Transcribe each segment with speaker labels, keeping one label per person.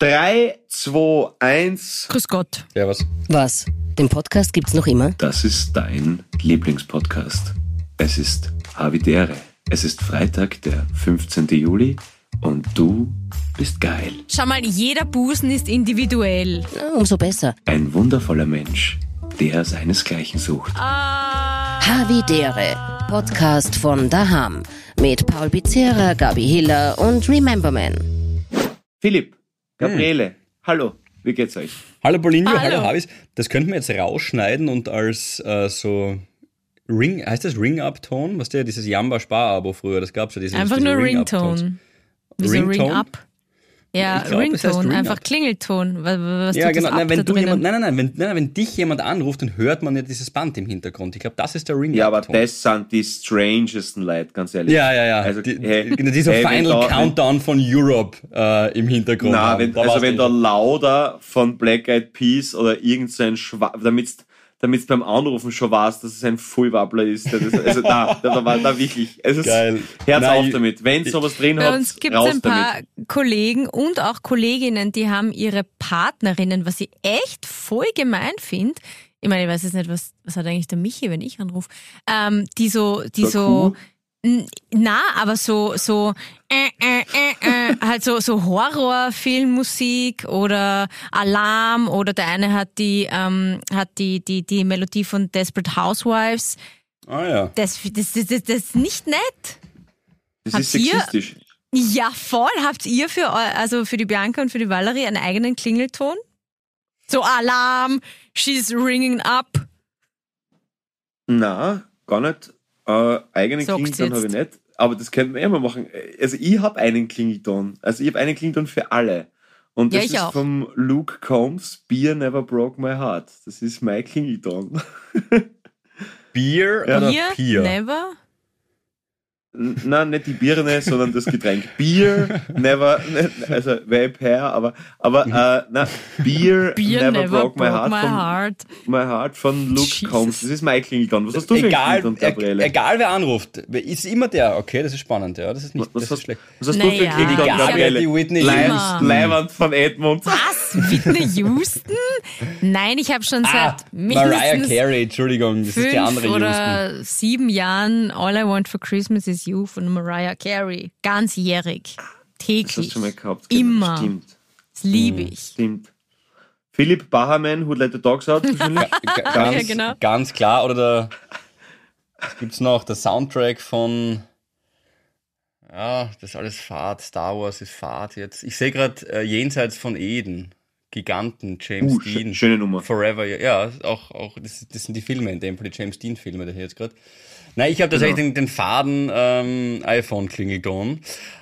Speaker 1: 3, 2, 1.
Speaker 2: Grüß Gott.
Speaker 3: Ja, was?
Speaker 4: Was? Den Podcast gibt's noch immer?
Speaker 1: Das ist dein Lieblingspodcast. Es ist Havidere. Es ist Freitag, der 15. Juli und du bist geil.
Speaker 2: Schau mal, jeder Busen ist individuell.
Speaker 4: Na, umso besser.
Speaker 1: Ein wundervoller Mensch, der seinesgleichen sucht.
Speaker 2: Ah.
Speaker 4: Havidere. Podcast von Daham. Mit Paul Pizzera, Gabi Hiller und Rememberman.
Speaker 1: Philipp, Gabriele, hallo, wie geht's euch?
Speaker 3: Hallo Paulinho, hallo,
Speaker 2: Hallo.
Speaker 3: Havis. Das könnten wir jetzt rausschneiden und als äh, so Ring, heißt das Ring-Up-Ton? Was der, dieses Jamba-Spar-Abo früher, das gab's ja. Diese,
Speaker 2: Einfach
Speaker 3: diese
Speaker 2: nur. Ringtone.
Speaker 3: Ringtone?
Speaker 2: Ring Up? Ja,
Speaker 3: glaub, heißt
Speaker 2: Ringtone,
Speaker 3: Ring
Speaker 2: einfach
Speaker 3: Up.
Speaker 2: Klingelton. Was, was
Speaker 3: Ja,
Speaker 2: tut
Speaker 3: genau.
Speaker 2: das ab
Speaker 3: Nein, wenn
Speaker 2: da
Speaker 3: du jemand, nein, nein, nein, wenn, nein, nein, wenn dich jemand anruft, dann hört man ja dieses Band im Hintergrund. Ich glaube, das ist der ring
Speaker 1: Ja, aber das sind die strangesten Leute, ganz ehrlich.
Speaker 3: Ja, ja, ja.
Speaker 1: Also,
Speaker 3: die,
Speaker 1: hey,
Speaker 3: die, dieser
Speaker 1: hey, wenn
Speaker 3: Final
Speaker 1: da-
Speaker 3: Countdown von Europe äh, im Hintergrund. Haben.
Speaker 1: wenn,
Speaker 3: Da
Speaker 1: also wenn
Speaker 3: eh
Speaker 1: der
Speaker 3: schon.
Speaker 1: Lauder von Black Eyed Peas oder irgend so Schwa damit's damit's beim Anrufen schon weißt, dass es ein Fullwabbler ist. Das, also da, da, war da wirklich. Es ist,
Speaker 3: Geil.
Speaker 1: Herz
Speaker 3: Nein,
Speaker 1: auf damit. Wenn sowas drin
Speaker 2: Bei
Speaker 1: hat,
Speaker 2: uns gibt es
Speaker 1: raus
Speaker 2: ein paar
Speaker 1: damit.
Speaker 2: Kollegen und auch Kolleginnen, die haben ihre Partnerinnen, was ich echt voll gemein finde. Ich meine, ich weiß jetzt nicht, was, was hat eigentlich der Michi, wenn ich anrufe, ähm, die so, die so? N- na, aber so, so, äh, äh, halt so, so Horrorfilmmusik oder Alarm oder der eine hat die, ähm, hat die, die, die Melodie von Desperate Housewives.
Speaker 3: Ah ja.
Speaker 2: Das, das, das, das, das ist nicht nett.
Speaker 1: Das
Speaker 2: Habt
Speaker 1: ist
Speaker 2: ihr-
Speaker 1: sexistisch.
Speaker 2: Ja, voll. Habt ihr für, also für die Bianca und für die Valerie einen eigenen Klingelton? So Alarm, she's ringing up.
Speaker 1: Na, gar nicht. Äh, eigenen
Speaker 2: Sagt's
Speaker 1: Klingelton habe ich nicht. Aber das könnten wir eh mal machen. Also ich habe einen Klingelton. Also ich habe einen Klingelton für alle. Und
Speaker 2: Ja,
Speaker 1: das
Speaker 2: ich
Speaker 1: ist
Speaker 2: auch.
Speaker 1: vom Luke Combs, Beer Never Broke My Heart. Das ist mein Klingelton.
Speaker 3: Bier oder
Speaker 2: Bier,
Speaker 3: Pier?
Speaker 2: never.
Speaker 1: Nein, nicht die Birne, sondern das Getränk. Beer, never, ne, also Vampire, aber, aber äh, na, Beer,
Speaker 2: Beer
Speaker 1: never, broke, my heart,
Speaker 2: my
Speaker 1: von,
Speaker 2: heart.
Speaker 1: my heart von Luke
Speaker 2: Jesus.
Speaker 1: Combs. Das ist mein Klingelton. Was hast du für einen
Speaker 3: Egal,
Speaker 1: Klingelton,
Speaker 3: e-
Speaker 1: Gabriele?
Speaker 3: egal wer anruft, ist immer der. Okay, das ist spannend, ja. Das ist nicht
Speaker 1: was,
Speaker 3: das
Speaker 1: hast,
Speaker 3: ist schlecht.
Speaker 1: was hast du für
Speaker 2: Naja,
Speaker 1: einen Klingelton,
Speaker 2: hab-
Speaker 1: Gabriele?
Speaker 3: Die Whitney
Speaker 2: Houston.
Speaker 1: Leibwand von Edmund.
Speaker 2: Was? Whitney Houston? Nein, ich habe schon
Speaker 3: Ah,
Speaker 2: seit
Speaker 3: Mariah
Speaker 2: mindestens
Speaker 3: Carey, Entschuldigung, das ist die andere Houston.
Speaker 2: oder sieben Jahren All I Want for Christmas is You von Mariah Carey. Ganzjährig.
Speaker 1: Das hast
Speaker 2: Täglich.
Speaker 1: du schon mal gehabt. genau.
Speaker 2: Immer.
Speaker 1: Stimmt,
Speaker 2: Das liebe ich.
Speaker 1: stimmt. Philipp Bahaman, Who Let the Dogs Out?
Speaker 3: ganz,
Speaker 2: Ja, genau.
Speaker 3: ganz klar. Oder der, was gibt's noch? Der Soundtrack von, ja, das ist alles Fahrt. Star Wars ist Fahrt jetzt. Ich sehe gerade äh, Jenseits von Eden. Giganten, James
Speaker 1: Uh,
Speaker 3: Dean.
Speaker 1: schö- schöne Nummer.
Speaker 3: Forever, ja, auch, auch das, das sind die Filme in dem Fall, die James Dean-Filme, der hier jetzt gerade. Nein, ich habe tatsächlich
Speaker 1: Genau.
Speaker 3: den, den faden ähm, iPhone-Klingelton,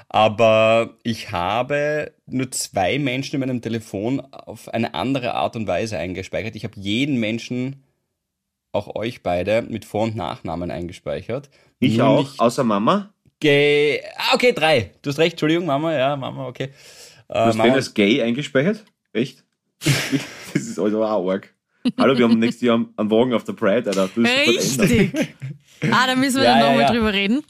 Speaker 3: aber ich habe nur zwei Menschen in meinem Telefon auf eine andere Art und Weise eingespeichert. Ich habe jeden Menschen, auch euch beide, mit Vor- und Nachnamen eingespeichert.
Speaker 1: Ich
Speaker 3: Nur
Speaker 1: auch,
Speaker 3: nicht
Speaker 1: außer Mama.
Speaker 3: Ge ah, okay, drei. Du hast recht, Entschuldigung, Mama, ja, Mama, okay.
Speaker 1: Du
Speaker 3: Äh,
Speaker 1: hast den
Speaker 3: Mama,
Speaker 1: als gay eingespeichert? Echt? das ist also auch arg. Hallo, wir haben nächstes Jahr einen Wagen auf der Pride, Alter. Du.
Speaker 2: Richtig. Ah, da müssen wir
Speaker 3: Ja,
Speaker 2: dann
Speaker 3: ja,
Speaker 2: nochmal
Speaker 3: ja.
Speaker 2: drüber reden.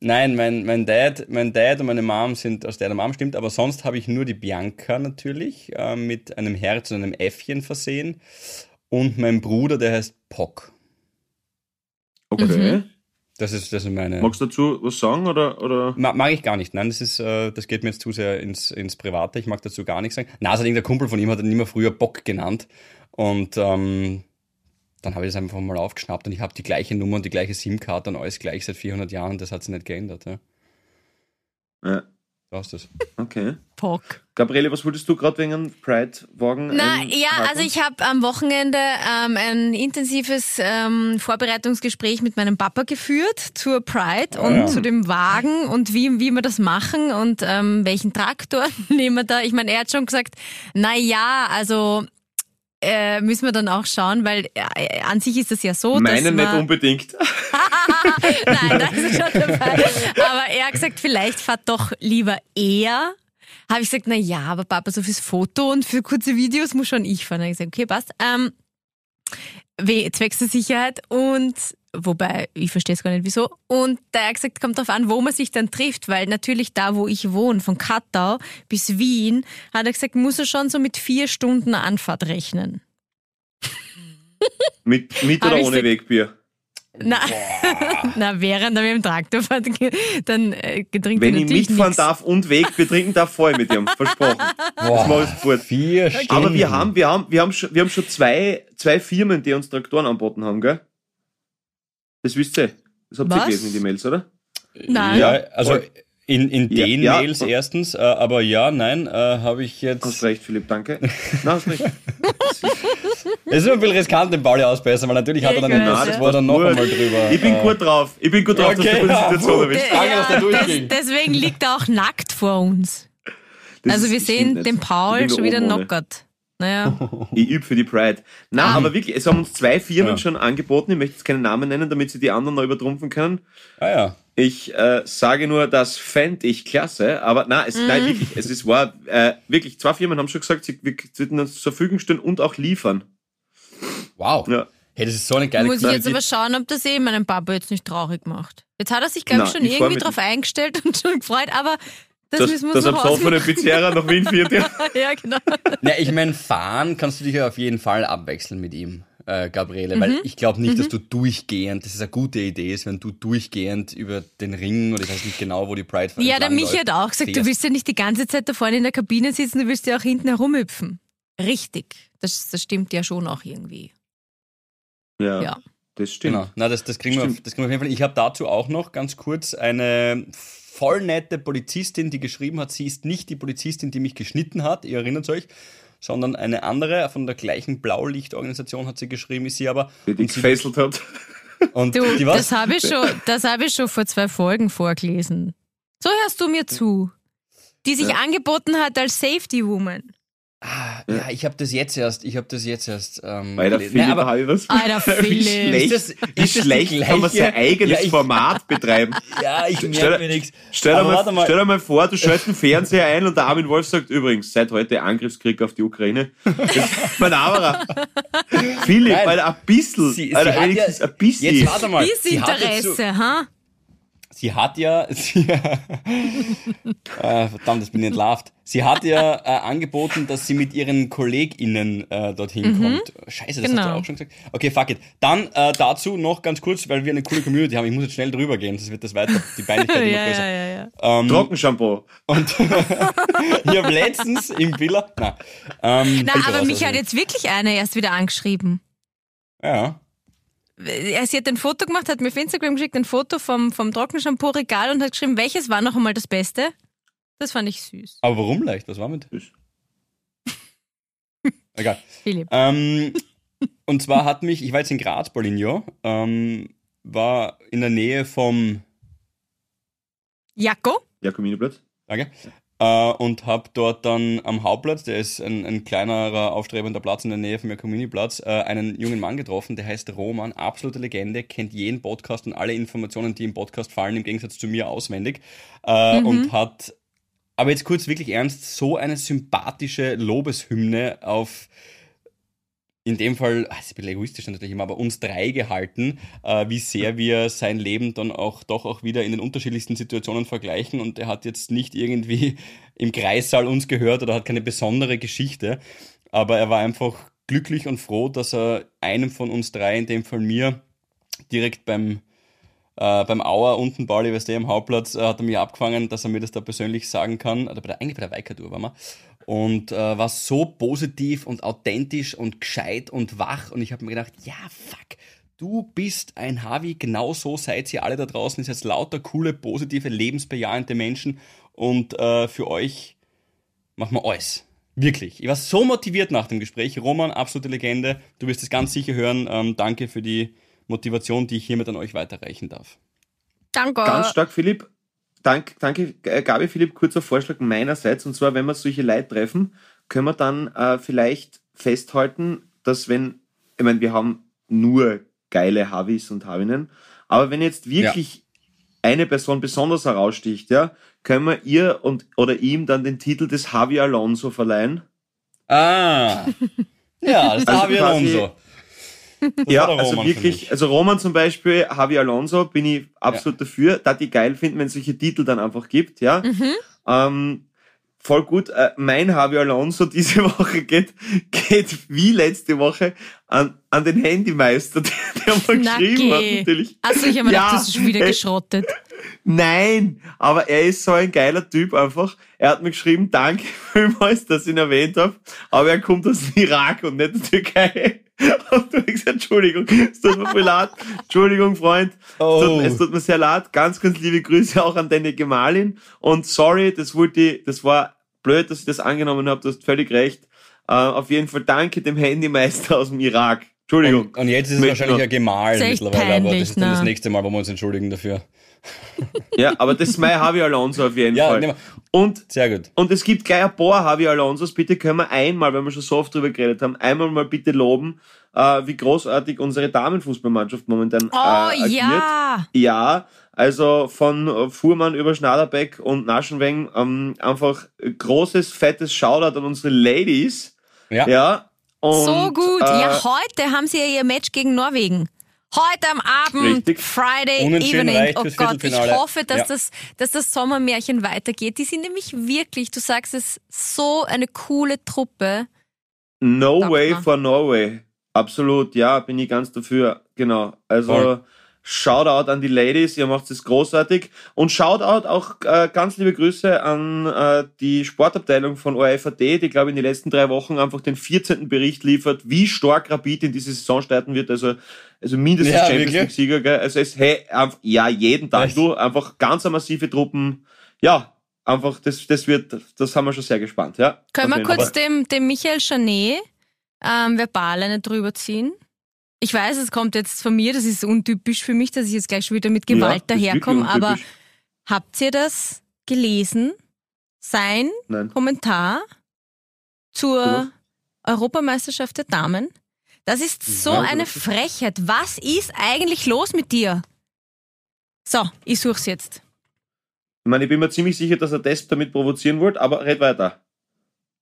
Speaker 3: Nein, mein, mein Dad, mein Dad und meine Mom sind aus der Mom stimmt, aber sonst habe ich nur die Bianca natürlich äh, mit einem Herz und einem Äffchen versehen und mein Bruder, der heißt Pock.
Speaker 1: Okay.
Speaker 2: Mhm.
Speaker 3: Das ist, das ist meine.
Speaker 1: Magst du dazu was sagen oder, oder?
Speaker 3: Ma, mag ich gar nicht. Nein, das ist, äh, das geht mir jetzt zu sehr ins, ins Private. Ich mag dazu gar nichts sagen. Na, also irgendein Kumpel von ihm hat ihn immer früher Bock genannt und ähm, dann habe ich das einfach mal aufgeschnappt und ich habe die gleiche Nummer und die gleiche SIM-Karte und alles gleich seit 400 Jahren. Das hat sich nicht geändert. Ja.
Speaker 1: Ja,
Speaker 3: Ist das.
Speaker 1: okay.
Speaker 2: Pock.
Speaker 1: Gabriele, was wolltest du gerade wegen einem Pride-Wagen?
Speaker 2: Na
Speaker 1: ein-
Speaker 2: ja,
Speaker 1: haben?
Speaker 2: also ich habe am Wochenende ähm, ein intensives ähm, Vorbereitungsgespräch mit meinem Papa geführt zur Pride und
Speaker 3: ja.
Speaker 2: zu dem Wagen und wie, wie wir das machen und ähm, welchen Traktor nehmen wir da. Ich meine, er hat schon gesagt, na ja, also äh, müssen wir dann auch schauen, weil äh, an sich ist das ja so,
Speaker 1: Meine
Speaker 2: dass
Speaker 1: nicht
Speaker 2: man,
Speaker 1: unbedingt.
Speaker 2: Nein, das ist schon dabei. Aber er hat gesagt, vielleicht fahrt doch lieber er. Habe ich gesagt, na ja, aber Papa, so fürs Foto und für kurze Videos muss schon ich fahren. Habe ich gesagt, okay, passt. Ähm, we- zwecks der Sicherheit und wobei ich verstehe es gar nicht wieso. Und da hat gesagt, kommt darauf an, wo man sich dann trifft, weil natürlich da, wo ich wohne, von Kattau bis Wien, hat er gesagt, muss er schon so mit vier Stunden Anfahrt rechnen.
Speaker 1: Mit, mit oder ohne
Speaker 2: se-
Speaker 1: Wegbier?
Speaker 2: Na, na während er mit dem Traktor fährt, dann äh, getrinkt
Speaker 1: Wenn ich mitfahren
Speaker 2: nix.
Speaker 1: darf und Wegbier trinken darf, fahr ich mit ihm. Versprochen. Das mache ich sofort.
Speaker 3: Vier Stunden.
Speaker 1: Aber wir haben, wir haben, wir haben schon, wir haben schon zwei, zwei Firmen, die uns Traktoren anboten haben, gell? Das wisst ihr. Das habt ihr gelesen in die Mails, oder?
Speaker 2: Nein.
Speaker 3: Ja, also
Speaker 1: Voll.
Speaker 3: In, in
Speaker 1: Ja,
Speaker 3: den
Speaker 1: ja.
Speaker 3: Mails erstens, äh, aber ja, nein, äh, habe ich
Speaker 1: Hast
Speaker 3: jetzt.
Speaker 1: recht, Philipp, danke. Nein, hast recht.
Speaker 3: Es ist immer ein bisschen riskant, den Pauli ausbessern, weil natürlich hat er dann
Speaker 2: Ja,
Speaker 3: nächsten
Speaker 2: ja.
Speaker 3: Mal dann noch
Speaker 1: Gut.
Speaker 3: einmal drüber.
Speaker 1: Ich bin
Speaker 3: äh,
Speaker 1: gut drauf. Ich bin gut drauf, dass
Speaker 3: Okay,
Speaker 1: du die
Speaker 3: ja,
Speaker 1: Situation erwischt.
Speaker 3: Danke, dass der durchging.
Speaker 2: deswegen liegt er auch nackt vor uns.
Speaker 1: Das
Speaker 2: also wir sehen
Speaker 1: nicht.
Speaker 2: den Paul schon wieder knockert. Naja.
Speaker 1: Ich übe für die Pride. Nein,
Speaker 2: Ah.
Speaker 1: aber wirklich, es haben uns zwei Firmen
Speaker 3: Ja.
Speaker 1: schon angeboten. Ich möchte jetzt keine Namen nennen, damit sie die anderen noch übertrumpfen können.
Speaker 3: Ah ja.
Speaker 1: Ich äh, sage nur, das fände ich klasse, aber nein, es, nein, wirklich, es ist wahr, äh, wirklich, zwei Firmen haben schon gesagt, sie wir würden uns zur Verfügung stellen und auch liefern.
Speaker 3: Wow.
Speaker 1: Ja.
Speaker 3: Hey, das ist so eine geile
Speaker 2: Muss ich jetzt aber schauen, ob das eh meinen Papa jetzt nicht traurig macht. Jetzt hat er sich, glaube ich,
Speaker 1: Na,
Speaker 2: schon irgendwie drauf eingestellt und schon gefreut, aber das,
Speaker 1: Das,
Speaker 2: müssen wir
Speaker 1: das Absolvene
Speaker 2: ausmachen.
Speaker 1: Pizzeria nach Wien führt, ja.
Speaker 2: Ja, genau.
Speaker 3: Na, ich meine, fahren kannst du dich ja auf jeden Fall abwechseln mit ihm, äh, Gabriele,
Speaker 2: Mhm.
Speaker 3: weil ich glaube nicht, dass du durchgehend, das ist eine gute Idee ist, wenn du durchgehend über den Ring oder ich weiß nicht genau, wo die Pride
Speaker 2: Ja, der Michi hat auch gesagt, du
Speaker 3: fährst.
Speaker 2: willst ja nicht die ganze Zeit da vorne in der Kabine sitzen, du willst ja auch hinten herumhüpfen. Richtig. Das, das stimmt ja schon auch irgendwie.
Speaker 1: Ja,
Speaker 2: Ja.
Speaker 1: das stimmt.
Speaker 3: Genau, na, das, das, kriegen wir,
Speaker 1: Stimmt.
Speaker 3: das kriegen wir auf jeden Fall. Ich habe dazu auch noch ganz kurz eine voll nette Polizistin, die geschrieben hat, sie ist nicht die Polizistin, die mich geschnitten hat, ihr erinnert euch, sondern eine andere von der gleichen Blaulichtorganisation hat sie geschrieben, ist sie aber.
Speaker 1: Die dich gefesselt hat.
Speaker 3: und
Speaker 2: Du,
Speaker 3: die was?
Speaker 2: das habe ich, schon, das hab ich schon vor zwei Folgen vorgelesen. So hörst du mir zu. Die sich
Speaker 1: Ja.
Speaker 2: angeboten hat als Safety Woman.
Speaker 3: Ah, ja, ich habe das jetzt erst, ich habe das jetzt erst. Ähm, gelesen.
Speaker 1: Philipp
Speaker 3: Nein, aber,
Speaker 1: habe ich was.
Speaker 2: Alter,
Speaker 1: Wie
Speaker 2: Philipp.
Speaker 1: schlecht,
Speaker 3: Ist das-
Speaker 1: wie
Speaker 3: ist das die
Speaker 1: schlecht kann man sein eigenes
Speaker 3: Ja, ich-
Speaker 1: Format betreiben.
Speaker 3: ja, ich merke mir nichts.
Speaker 1: Stell dir, mal, stell dir mal vor, du schaltest den Fernseher ein und der Armin Wolf sagt übrigens, seit heute Angriffskrieg auf die Ukraine. Mein Amara. Philipp,
Speaker 3: Nein.
Speaker 1: Alter, ein bisschen.
Speaker 3: Sie- sie
Speaker 1: Alter,
Speaker 3: hat ja-
Speaker 1: wenigstens ein bisschen.
Speaker 3: Jetzt warte mal. So-
Speaker 2: Interesse, ha?
Speaker 3: Sie hat ja, sie, äh, verdammt, das bin ich entlarvt. Sie hat ja äh, angeboten, dass sie mit ihren KollegInnen äh, dorthin kommt. Scheiße, das hast
Speaker 2: Genau.
Speaker 3: du auch schon gesagt. Okay, fuck it. Dann äh, dazu noch ganz kurz, weil wir eine coole Community haben. Ich muss jetzt schnell drüber gehen, sonst wird das weiter, die Peinlichkeit immer
Speaker 2: Ja,
Speaker 3: größer.
Speaker 2: ja, ja, ja.
Speaker 3: Ähm,
Speaker 1: Trockenshampoo.
Speaker 3: und ich habe letztens im Villa, na, ähm,
Speaker 2: Na, aber mich hat jetzt wirklich eine erst wieder angeschrieben.
Speaker 3: Ja.
Speaker 2: Sie hat ein Foto gemacht, hat mir auf Instagram geschickt, ein Foto vom, vom Trockenshampoo-Regal und hat geschrieben, welches war noch einmal das Beste? Das fand ich süß.
Speaker 3: Aber warum leicht? Was war mit? Egal.
Speaker 2: Philipp.
Speaker 3: Ähm, und zwar hat mich, ich war jetzt in Graz, Bolinho, ähm, war in der Nähe vom,
Speaker 2: Jacko?
Speaker 1: Jakominoplatz.
Speaker 3: danke, äh, und habe dort dann am Hauptplatz, der ist ein, ein kleinerer, aufstrebender Platz in der Nähe vom Jakomini-Platz, äh, einen jungen Mann getroffen, der heißt Roman, absolute Legende, kennt jeden Podcast und alle Informationen, die im Podcast fallen, im Gegensatz zu mir auswendig, äh, und hat aber jetzt kurz wirklich ernst, so eine sympathische Lobeshymne auf, in dem Fall, ah, das ist ein bisschen egoistisch natürlich immer, aber uns drei gehalten, äh, wie sehr wir sein Leben dann auch doch auch wieder in den unterschiedlichsten Situationen vergleichen und er hat jetzt nicht irgendwie im Kreissaal uns gehört oder hat keine besondere Geschichte, aber er war einfach glücklich und froh, dass er einem von uns drei, in dem Fall mir, direkt beim äh, beim Auer unten, Pauli, du, am Hauptplatz, äh, hat er mich abgefangen, dass er mir das da persönlich sagen kann. Oder bei der, eigentlich bei der Weikatur waren wir. Und äh, war so positiv und authentisch und gescheit und wach. Und ich habe mir gedacht, ja, fuck, du bist ein Harvey, genau so seid ihr alle da draußen. Ihr seid lauter coole, positive, lebensbejahende Menschen. Und äh, für euch machen wir alles. Wirklich. Ich war so motiviert nach dem Gespräch. Roman, absolute Legende. Du wirst es ganz sicher hören. Ähm, danke für die Motivation, die ich hiermit an euch weiterreichen darf.
Speaker 2: Danke.
Speaker 1: Ganz stark, Philipp. Dank, danke, äh, Gabi, Philipp, kurzer Vorschlag meinerseits. Und zwar, wenn wir solche Leute treffen, können wir dann äh, vielleicht festhalten, dass wenn, ich meine, wir haben nur geile Havis und Havinnen, aber wenn jetzt wirklich eine Person besonders heraussticht, ja, können wir ihr und oder ihm dann den Titel des Javi Alonso verleihen.
Speaker 3: Ah, ja, das ist
Speaker 1: Also
Speaker 3: Javi
Speaker 1: quasi-
Speaker 3: Alonso.
Speaker 1: Ja, also wirklich, also Roman zum Beispiel, Javi Alonso, bin ich absolut dafür, da die geil finden, wenn es solche Titel dann einfach gibt, ja. Ähm, voll gut. Äh, mein Javi Alonso diese Woche geht, geht wie letzte Woche an, an den Handymeister, der, der mal geschrieben hat, natürlich.
Speaker 2: Also ich habe mir
Speaker 1: Ja,
Speaker 2: gedacht, das ist schon wieder
Speaker 1: äh,
Speaker 2: geschrottet.
Speaker 1: Nein, aber er ist so ein geiler Typ einfach. Er hat mir geschrieben, danke vielmals, dass ich ihn erwähnt habe, aber er kommt aus dem Irak und nicht der Türkei. Und du hast gesagt, Entschuldigung, es tut mir voll leid. Entschuldigung, Freund. Es,
Speaker 3: Oh.
Speaker 1: tut, es tut mir sehr leid. Ganz, ganz liebe Grüße auch an deine Gemahlin. Und sorry, das wollte ich, das war blöd, dass ich das angenommen habe. Du hast völlig recht. Äh, auf jeden Fall danke dem Handymeister aus dem Irak. Entschuldigung.
Speaker 3: Und, und jetzt ist es wahrscheinlich
Speaker 1: noch-
Speaker 3: ein Gemahl
Speaker 2: Das
Speaker 3: mittlerweile, aber
Speaker 2: peinlich,
Speaker 3: das ist dann das
Speaker 2: ne?
Speaker 3: nächste Mal, wo wir uns entschuldigen dafür.
Speaker 1: Ja, aber das ist mein Javi Alonso auf jeden
Speaker 3: Ja,
Speaker 1: Fall.
Speaker 3: wir-
Speaker 1: Und
Speaker 3: Sehr gut.
Speaker 1: Und es gibt gleich ein paar Javi Alonsos. Bitte können wir einmal, wenn wir schon so oft drüber geredet haben, einmal mal bitte loben, äh, wie großartig unsere Damenfußballmannschaft momentan
Speaker 2: Oh
Speaker 1: äh, agiert.
Speaker 2: ja!
Speaker 1: Ja, also von Fuhrmann über Schnaderbeck und Naschenweng ähm, einfach großes, fettes Shoutout an unsere Ladies.
Speaker 3: Ja.
Speaker 1: Ja. Und,
Speaker 2: so gut.
Speaker 1: Äh,
Speaker 2: ja, heute haben sie ja ihr Match gegen Norwegen. Heute am Abend,
Speaker 1: Richtig.
Speaker 2: Friday
Speaker 3: Unentschieden
Speaker 2: Evening. Oh Gott, ich hoffe, dass,
Speaker 3: Ja.
Speaker 2: das, dass das Sommermärchen weitergeht. Die sind nämlich wirklich, du sagst es, so eine coole Truppe.
Speaker 1: No
Speaker 2: Sagt
Speaker 1: way
Speaker 2: man.
Speaker 1: for Norway. Absolut, ja, bin ich ganz dafür. Genau. Also
Speaker 3: Voll.
Speaker 1: Shoutout an die Ladies, ihr macht es großartig. Und Shoutout auch äh, ganz liebe Grüße an äh, die Sportabteilung von ORFAT, die, glaube ich, in den letzten drei Wochen einfach den 14. Bericht liefert, wie stark Rapid in diese Saison starten wird. Also, also mindestens
Speaker 3: Ja,
Speaker 1: Champions? League-Sieger. gell? Also es, hey, einfach, ja, jeden Tag.
Speaker 3: Echt?
Speaker 1: Du, einfach ganz massive Truppen. Ja, einfach, das, das wird, das haben wir schon sehr gespannt. Ja,
Speaker 2: Können wir kurz
Speaker 1: Fall.
Speaker 2: dem, dem Michael Chanet ähm, verbal eine drüber ziehen? Ich weiß, es kommt jetzt von mir, das ist untypisch für mich, dass ich jetzt gleich schon wieder mit Gewalt
Speaker 1: Ja,
Speaker 2: daherkomme, aber habt ihr das gelesen? Sein
Speaker 1: Nein.
Speaker 2: Kommentar zur
Speaker 1: Was?
Speaker 2: Europameisterschaft der Damen? Das ist so
Speaker 1: Ja,
Speaker 2: eine Frechheit. Was ist eigentlich los mit dir? So, ich such's jetzt.
Speaker 1: Ich meine, ich bin mir ziemlich sicher, dass er das damit provozieren wollte, aber red weiter.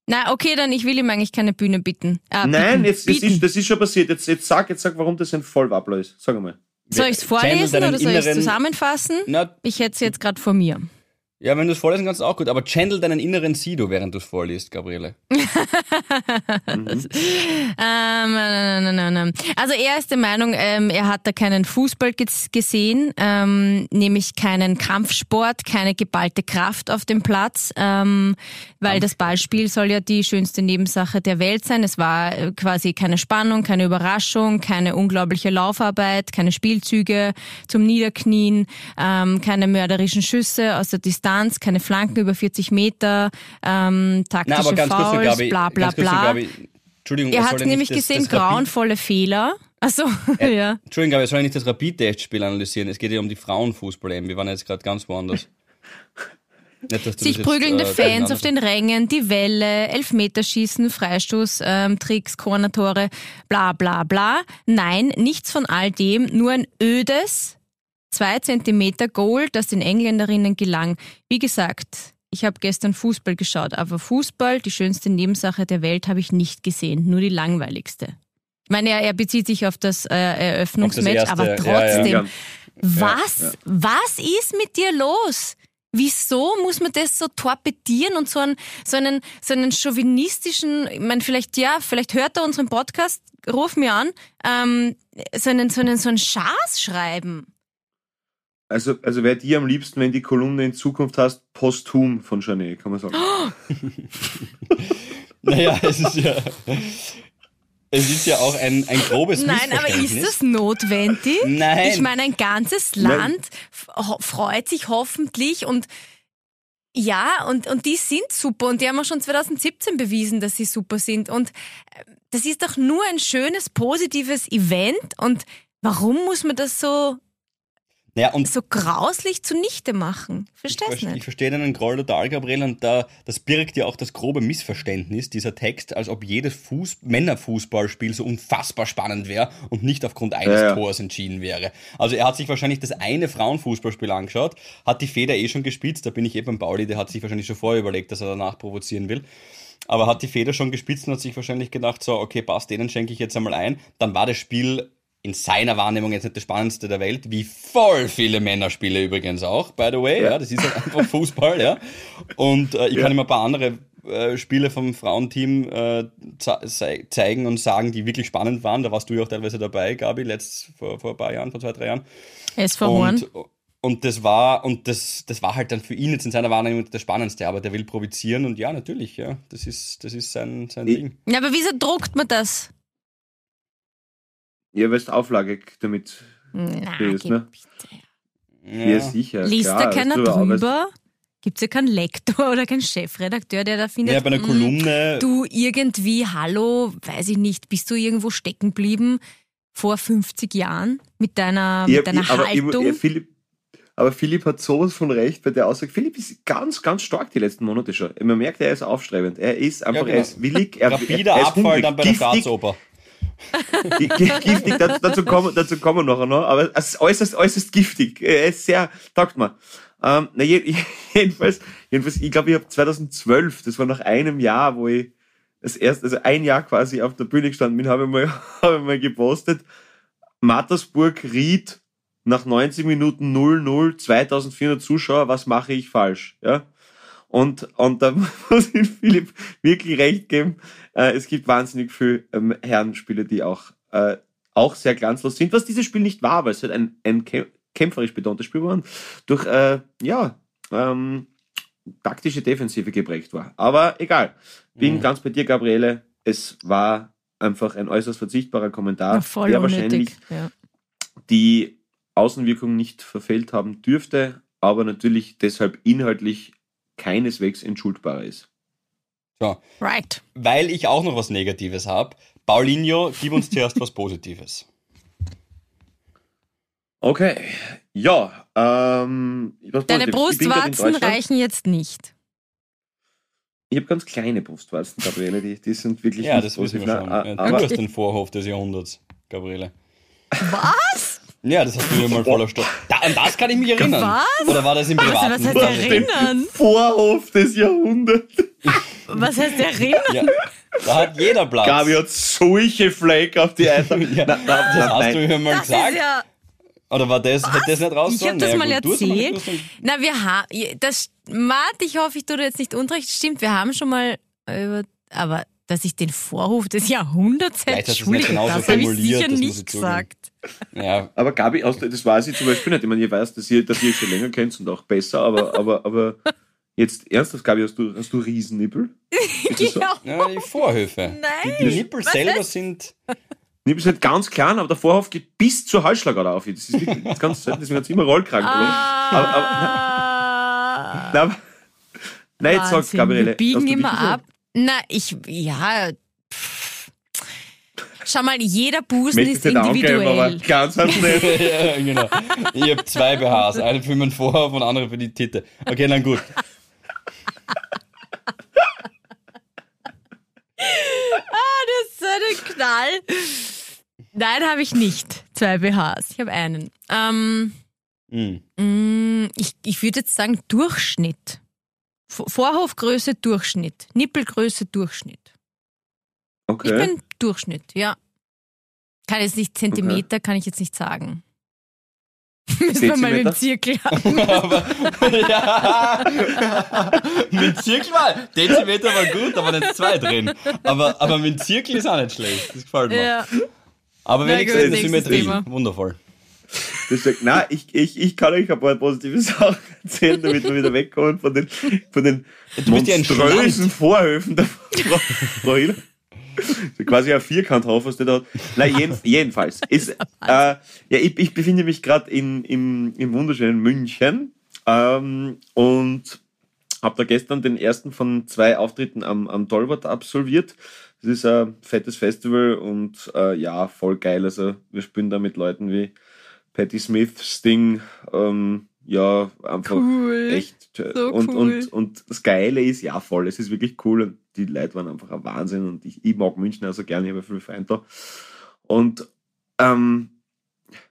Speaker 2: Na, okay, dann ich will ihm eigentlich keine Bühne bitten. Äh,
Speaker 1: Nein,
Speaker 2: bieten.
Speaker 1: jetzt, das,
Speaker 2: bieten.
Speaker 1: ist, das ist schon passiert. Jetzt, jetzt sag, jetzt sag, warum das ein Vollwappler ist. Sag einmal.
Speaker 2: Soll ich es vorlesen oder soll ich es zusammenfassen?
Speaker 3: Na,
Speaker 2: Ich hätte es jetzt gerade vor mir.
Speaker 3: Ja, wenn du es vorlesen kannst, auch gut. Aber channel deinen inneren Sido, während du es vorliest, Gabriele.
Speaker 2: Ähm, nein, nein. Also er ist der Meinung, ähm, er hat da keinen Fußball ges- gesehen, ähm, nämlich keinen Kampfsport, keine geballte Kraft auf dem Platz, ähm, weil das Ballspiel soll ja die schönste Nebensache der Welt sein. Es war äh, quasi keine Spannung, keine Überraschung, keine unglaubliche Laufarbeit, keine Spielzüge zum Niederknien, ähm, keine mörderischen Schüsse aus der Distanz, keine Flanken über 40 Meter, ähm, taktische
Speaker 3: aber ganz kurz,
Speaker 2: Fouls,
Speaker 3: Gabi.
Speaker 2: bla bla
Speaker 3: ganz kurz,
Speaker 2: bla.
Speaker 3: Gabi. Entschuldigung,
Speaker 2: Er hat nämlich
Speaker 3: das,
Speaker 2: gesehen,
Speaker 3: das
Speaker 2: grauenvolle Fehler. Also, ja.
Speaker 3: Entschuldigung, Gabi, es soll ja nicht das Rapid-Testspiel analysieren. Es geht ja um die Frauenfußball-EM. Wir waren jetzt gerade ganz woanders. Nicht,
Speaker 2: Sich
Speaker 3: das jetzt,
Speaker 2: prügelnde
Speaker 3: äh,
Speaker 2: Fans auf den Rängen, die Welle, Elfmeterschießen, Freistoß, ähm, Tricks, Cornertore, bla bla bla. Nein, nichts von all dem, nur ein ödes 2 Zentimeter Goal, das den Engländerinnen gelang. Wie gesagt, ich habe gestern Fußball geschaut, aber Fußball, die schönste Nebensache der Welt, habe ich nicht gesehen, nur die langweiligste. Ich meine, er, er bezieht sich auf das äh, Eröffnungsmatch, aber
Speaker 3: ja, ja.
Speaker 2: trotzdem,
Speaker 1: Ja.
Speaker 2: was, was ist mit dir los? Wieso muss man das so torpedieren und so einen, so einen, so einen chauvinistischen, ich meine, vielleicht, ja, vielleicht hört er unseren Podcast, ruf mir an, ähm, so einen, so einen, so einen Schaß schreiben.
Speaker 1: Also, also wäre dir am liebsten, wenn die Kolumne in Zukunft heißt, posthum von Janet, kann man sagen.
Speaker 3: Naja, es ist ja. Es ist ja auch ein, ein grobes
Speaker 2: Nein, aber ist das notwendig?
Speaker 3: Nein.
Speaker 2: Ich meine, ein ganzes Land freut sich hoffentlich und ja, und, und die sind super und die haben auch schon 2017 bewiesen, dass sie super sind. Und äh, das ist doch nur ein schönes, positives Event und warum muss man das so,
Speaker 3: naja, und
Speaker 2: so grauslich zunichte machen?
Speaker 3: Ich,
Speaker 2: Versteh's
Speaker 3: ver- ich
Speaker 2: nicht.
Speaker 3: verstehe deinen Groll total, Gabriel, und da, das birgt ja auch das grobe Missverständnis, dieser Text, als ob jedes Fuß Männerfußballspiel so unfassbar spannend wäre und nicht aufgrund eines
Speaker 1: Ja, ja.
Speaker 3: Tors entschieden wäre. Also er hat sich wahrscheinlich das eine Frauenfußballspiel angeschaut, hat die Feder eh schon gespitzt, da bin ich eh beim Pauli, der hat sich wahrscheinlich schon vorher überlegt, dass er danach provozieren will. aber hat die Feder schon gespitzt und hat sich wahrscheinlich gedacht, so, okay, passt, denen schenke ich jetzt einmal ein. Dann war das Spiel in seiner Wahrnehmung jetzt nicht das spannendste der Welt, wie voll viele Männerspiele übrigens auch, by the way, ja, das ist halt einfach Fußball, ja. Und äh, ich ja. kann ihm ein paar andere äh, Spiele vom Frauenteam äh, zeigen und sagen, die wirklich spannend waren. Da warst du ja auch teilweise dabei, Gabi, letzt vor, vor ein paar Jahren, vor zwei, drei Jahren.
Speaker 2: SV Horn.
Speaker 3: Und, und das war, und das, das war halt dann für ihn jetzt in seiner Wahrnehmung das Spannendste, aber der will provozieren und ja, natürlich, ja. Das ist, das ist sein, sein ich, Ding.
Speaker 2: Ja, aber wieso druckt man das?
Speaker 1: Ja, weil es Auflage damit
Speaker 2: Na, ist,
Speaker 1: ne? Ja. ja, sicher.
Speaker 2: Liest
Speaker 1: klar,
Speaker 2: da keiner drüber? Gibt es ja keinen Lektor oder keinen Chefredakteur, der da findet,
Speaker 3: ja, bei einer hm, Kolumne.
Speaker 2: du irgendwie, hallo, weiß ich nicht, bist du irgendwo stecken geblieben vor 50 Jahren mit deiner, ja, mit deiner aber Haltung?
Speaker 1: Ja, Philipp, aber Philipp hat sowas von recht bei der Aussage. Philipp ist ganz, ganz stark die letzten Monate schon. Man merkt, er ist aufstrebend. Er ist einfach, ja, genau. er ist willig. Er,
Speaker 3: Rapider er ist Abfall hungrig, dann bei der Staatsoper.
Speaker 1: Giftig, dazu, dazu, kommen, dazu kommen wir noch, aber es ist äußerst, äußerst giftig. Er ist sehr, taugt man. Ähm, na, jedenfalls, jedenfalls, ich glaube, ich habe 2012, das war nach einem Jahr, wo ich das erste, also ein Jahr quasi auf der Bühne gestanden bin, habe ich mal, habe ich mal gepostet, Mattersburg Ried nach 90 Minuten 0-0, 2400 Zuschauer, was mache ich falsch? Ja? Und, und da muss ich Philipp wirklich recht geben. Äh, es gibt wahnsinnig viele ähm, Herrenspiele, die auch, äh, auch sehr glanzlos sind, was dieses Spiel nicht war, weil es halt ein, ein kämpferisch betontes Spiel waren, durch äh, ja, ähm, taktische Defensive geprägt war. Aber egal. Bin mhm. ganz bei dir, Gabriele. Es war einfach ein äußerst verzichtbarer Kommentar,
Speaker 2: ja, der wahrscheinlich ja.
Speaker 1: die Außenwirkung nicht verfehlt haben dürfte, aber natürlich deshalb inhaltlich keineswegs entschuldbar ist.
Speaker 3: So.
Speaker 2: Right.
Speaker 3: Weil ich auch noch was Negatives habe. Paulinho, gib uns zuerst was Positives.
Speaker 1: Okay, ja. Ähm,
Speaker 2: Deine Brustwarzen reichen jetzt nicht.
Speaker 1: Ich habe ganz kleine Brustwarzen, Gabriele, die, die sind wirklich
Speaker 3: Ja, das wissen wir schon. Ja, du hast den Vorhof des Jahrhunderts, Gabriele.
Speaker 2: Was?
Speaker 3: Ja, das hast du mir mal voller Stoff. Da, an das kann ich mich erinnern.
Speaker 2: Was?
Speaker 3: Oder war das im Privaten?
Speaker 2: Was, was heißt erinnern?
Speaker 1: Vorhof des Jahrhunderts.
Speaker 2: Was heißt erinnern? Ja,
Speaker 3: da hat jeder Platz.
Speaker 1: Gabi hat solche Flake auf die Eier.
Speaker 3: ja, das hast du mir mal das gesagt. Ist ja oder war das, hätte das nicht raus
Speaker 2: Ich habe das naja, mal gut, erzählt. Na, wir haben, das, Matt, ich hoffe, ich tue dir jetzt nicht unrecht. Stimmt, wir haben schon mal über, aber dass ich den Vorhof des Jahrhunderts
Speaker 3: entschuldige, das habe ich sicher
Speaker 2: nicht gesagt.
Speaker 1: Ja. Aber Gabi, das weiß ich zum Beispiel nicht. Ich meine, ich weiß, dass ihr, dass ihr schon länger kennt und auch besser, aber, aber, aber jetzt ernsthaft, Gabi, hast du, hast du Riesennippel?
Speaker 3: So? Ja, die Vorhöfe.
Speaker 2: Nein.
Speaker 3: Die, die Nippel selber sind
Speaker 1: Nimm es halt ganz klein, aber der Vorhof geht bis zur Halsschlagader auf. Das ist wirklich das ganz selten, deswegen hat es immer Rollkragen.
Speaker 2: Ah.
Speaker 1: Aber, aber, na, na, nein, jetzt sag's, Gabriele.
Speaker 2: Wir biegen immer ab. Na, ich, ja. Pff. Schau mal, jeder Busen ist individuell. Angeben, aber
Speaker 1: ganz hat's nicht.
Speaker 3: ja, genau. Ich habe zwei BHs, eine für meinen Vorhof und andere für die Titte. Okay, dann gut.
Speaker 2: ah, das ist so ein Knall. Nein, habe ich nicht. Zwei BHs. Ich habe einen. Ähm, mm. ich ich würde jetzt sagen Durchschnitt. Vorhofgröße Durchschnitt. Nippelgröße Durchschnitt.
Speaker 1: Okay.
Speaker 2: Ich bin Durchschnitt, ja. Kann jetzt nicht Zentimeter, okay. kann ich jetzt nicht sagen. Müssen wir mal mit dem Zirkel haben.
Speaker 3: ja. mit Zirkel mal. Dezimeter war gut, aber nicht zwei drin. Aber, aber mit Zirkel ist auch nicht schlecht. Das gefällt mir. Ja. Aber wenigstens eine Symmetrie. Thema. Wundervoll.
Speaker 1: Deswegen, nein, ich, ich, ich kann euch ein paar positive Sachen erzählen, damit wir wieder wegkommen von den, von den monströsen Vorhöfen der Frau Hiller. quasi ein Vierkanthauf, was der da hat. Nein, jeden, jedenfalls. Ist, äh, ja, ich, ich befinde mich gerade im, im wunderschönen München ähm, und habe da gestern den ersten von zwei Auftritten am, am Dolbert absolviert. Das ist ein fettes Festival und äh, ja, voll geil. Also wir spielen da mit Leuten wie Patti Smith, Sting, ähm, ja, einfach
Speaker 2: cool.
Speaker 1: echt.
Speaker 2: So
Speaker 1: und,
Speaker 2: cool.
Speaker 1: und, und das Geile ist, ja, voll, es ist wirklich cool und die Leute waren einfach ein Wahnsinn und ich, ich mag München also gerne, ich habe viele Freunde da. Und ähm,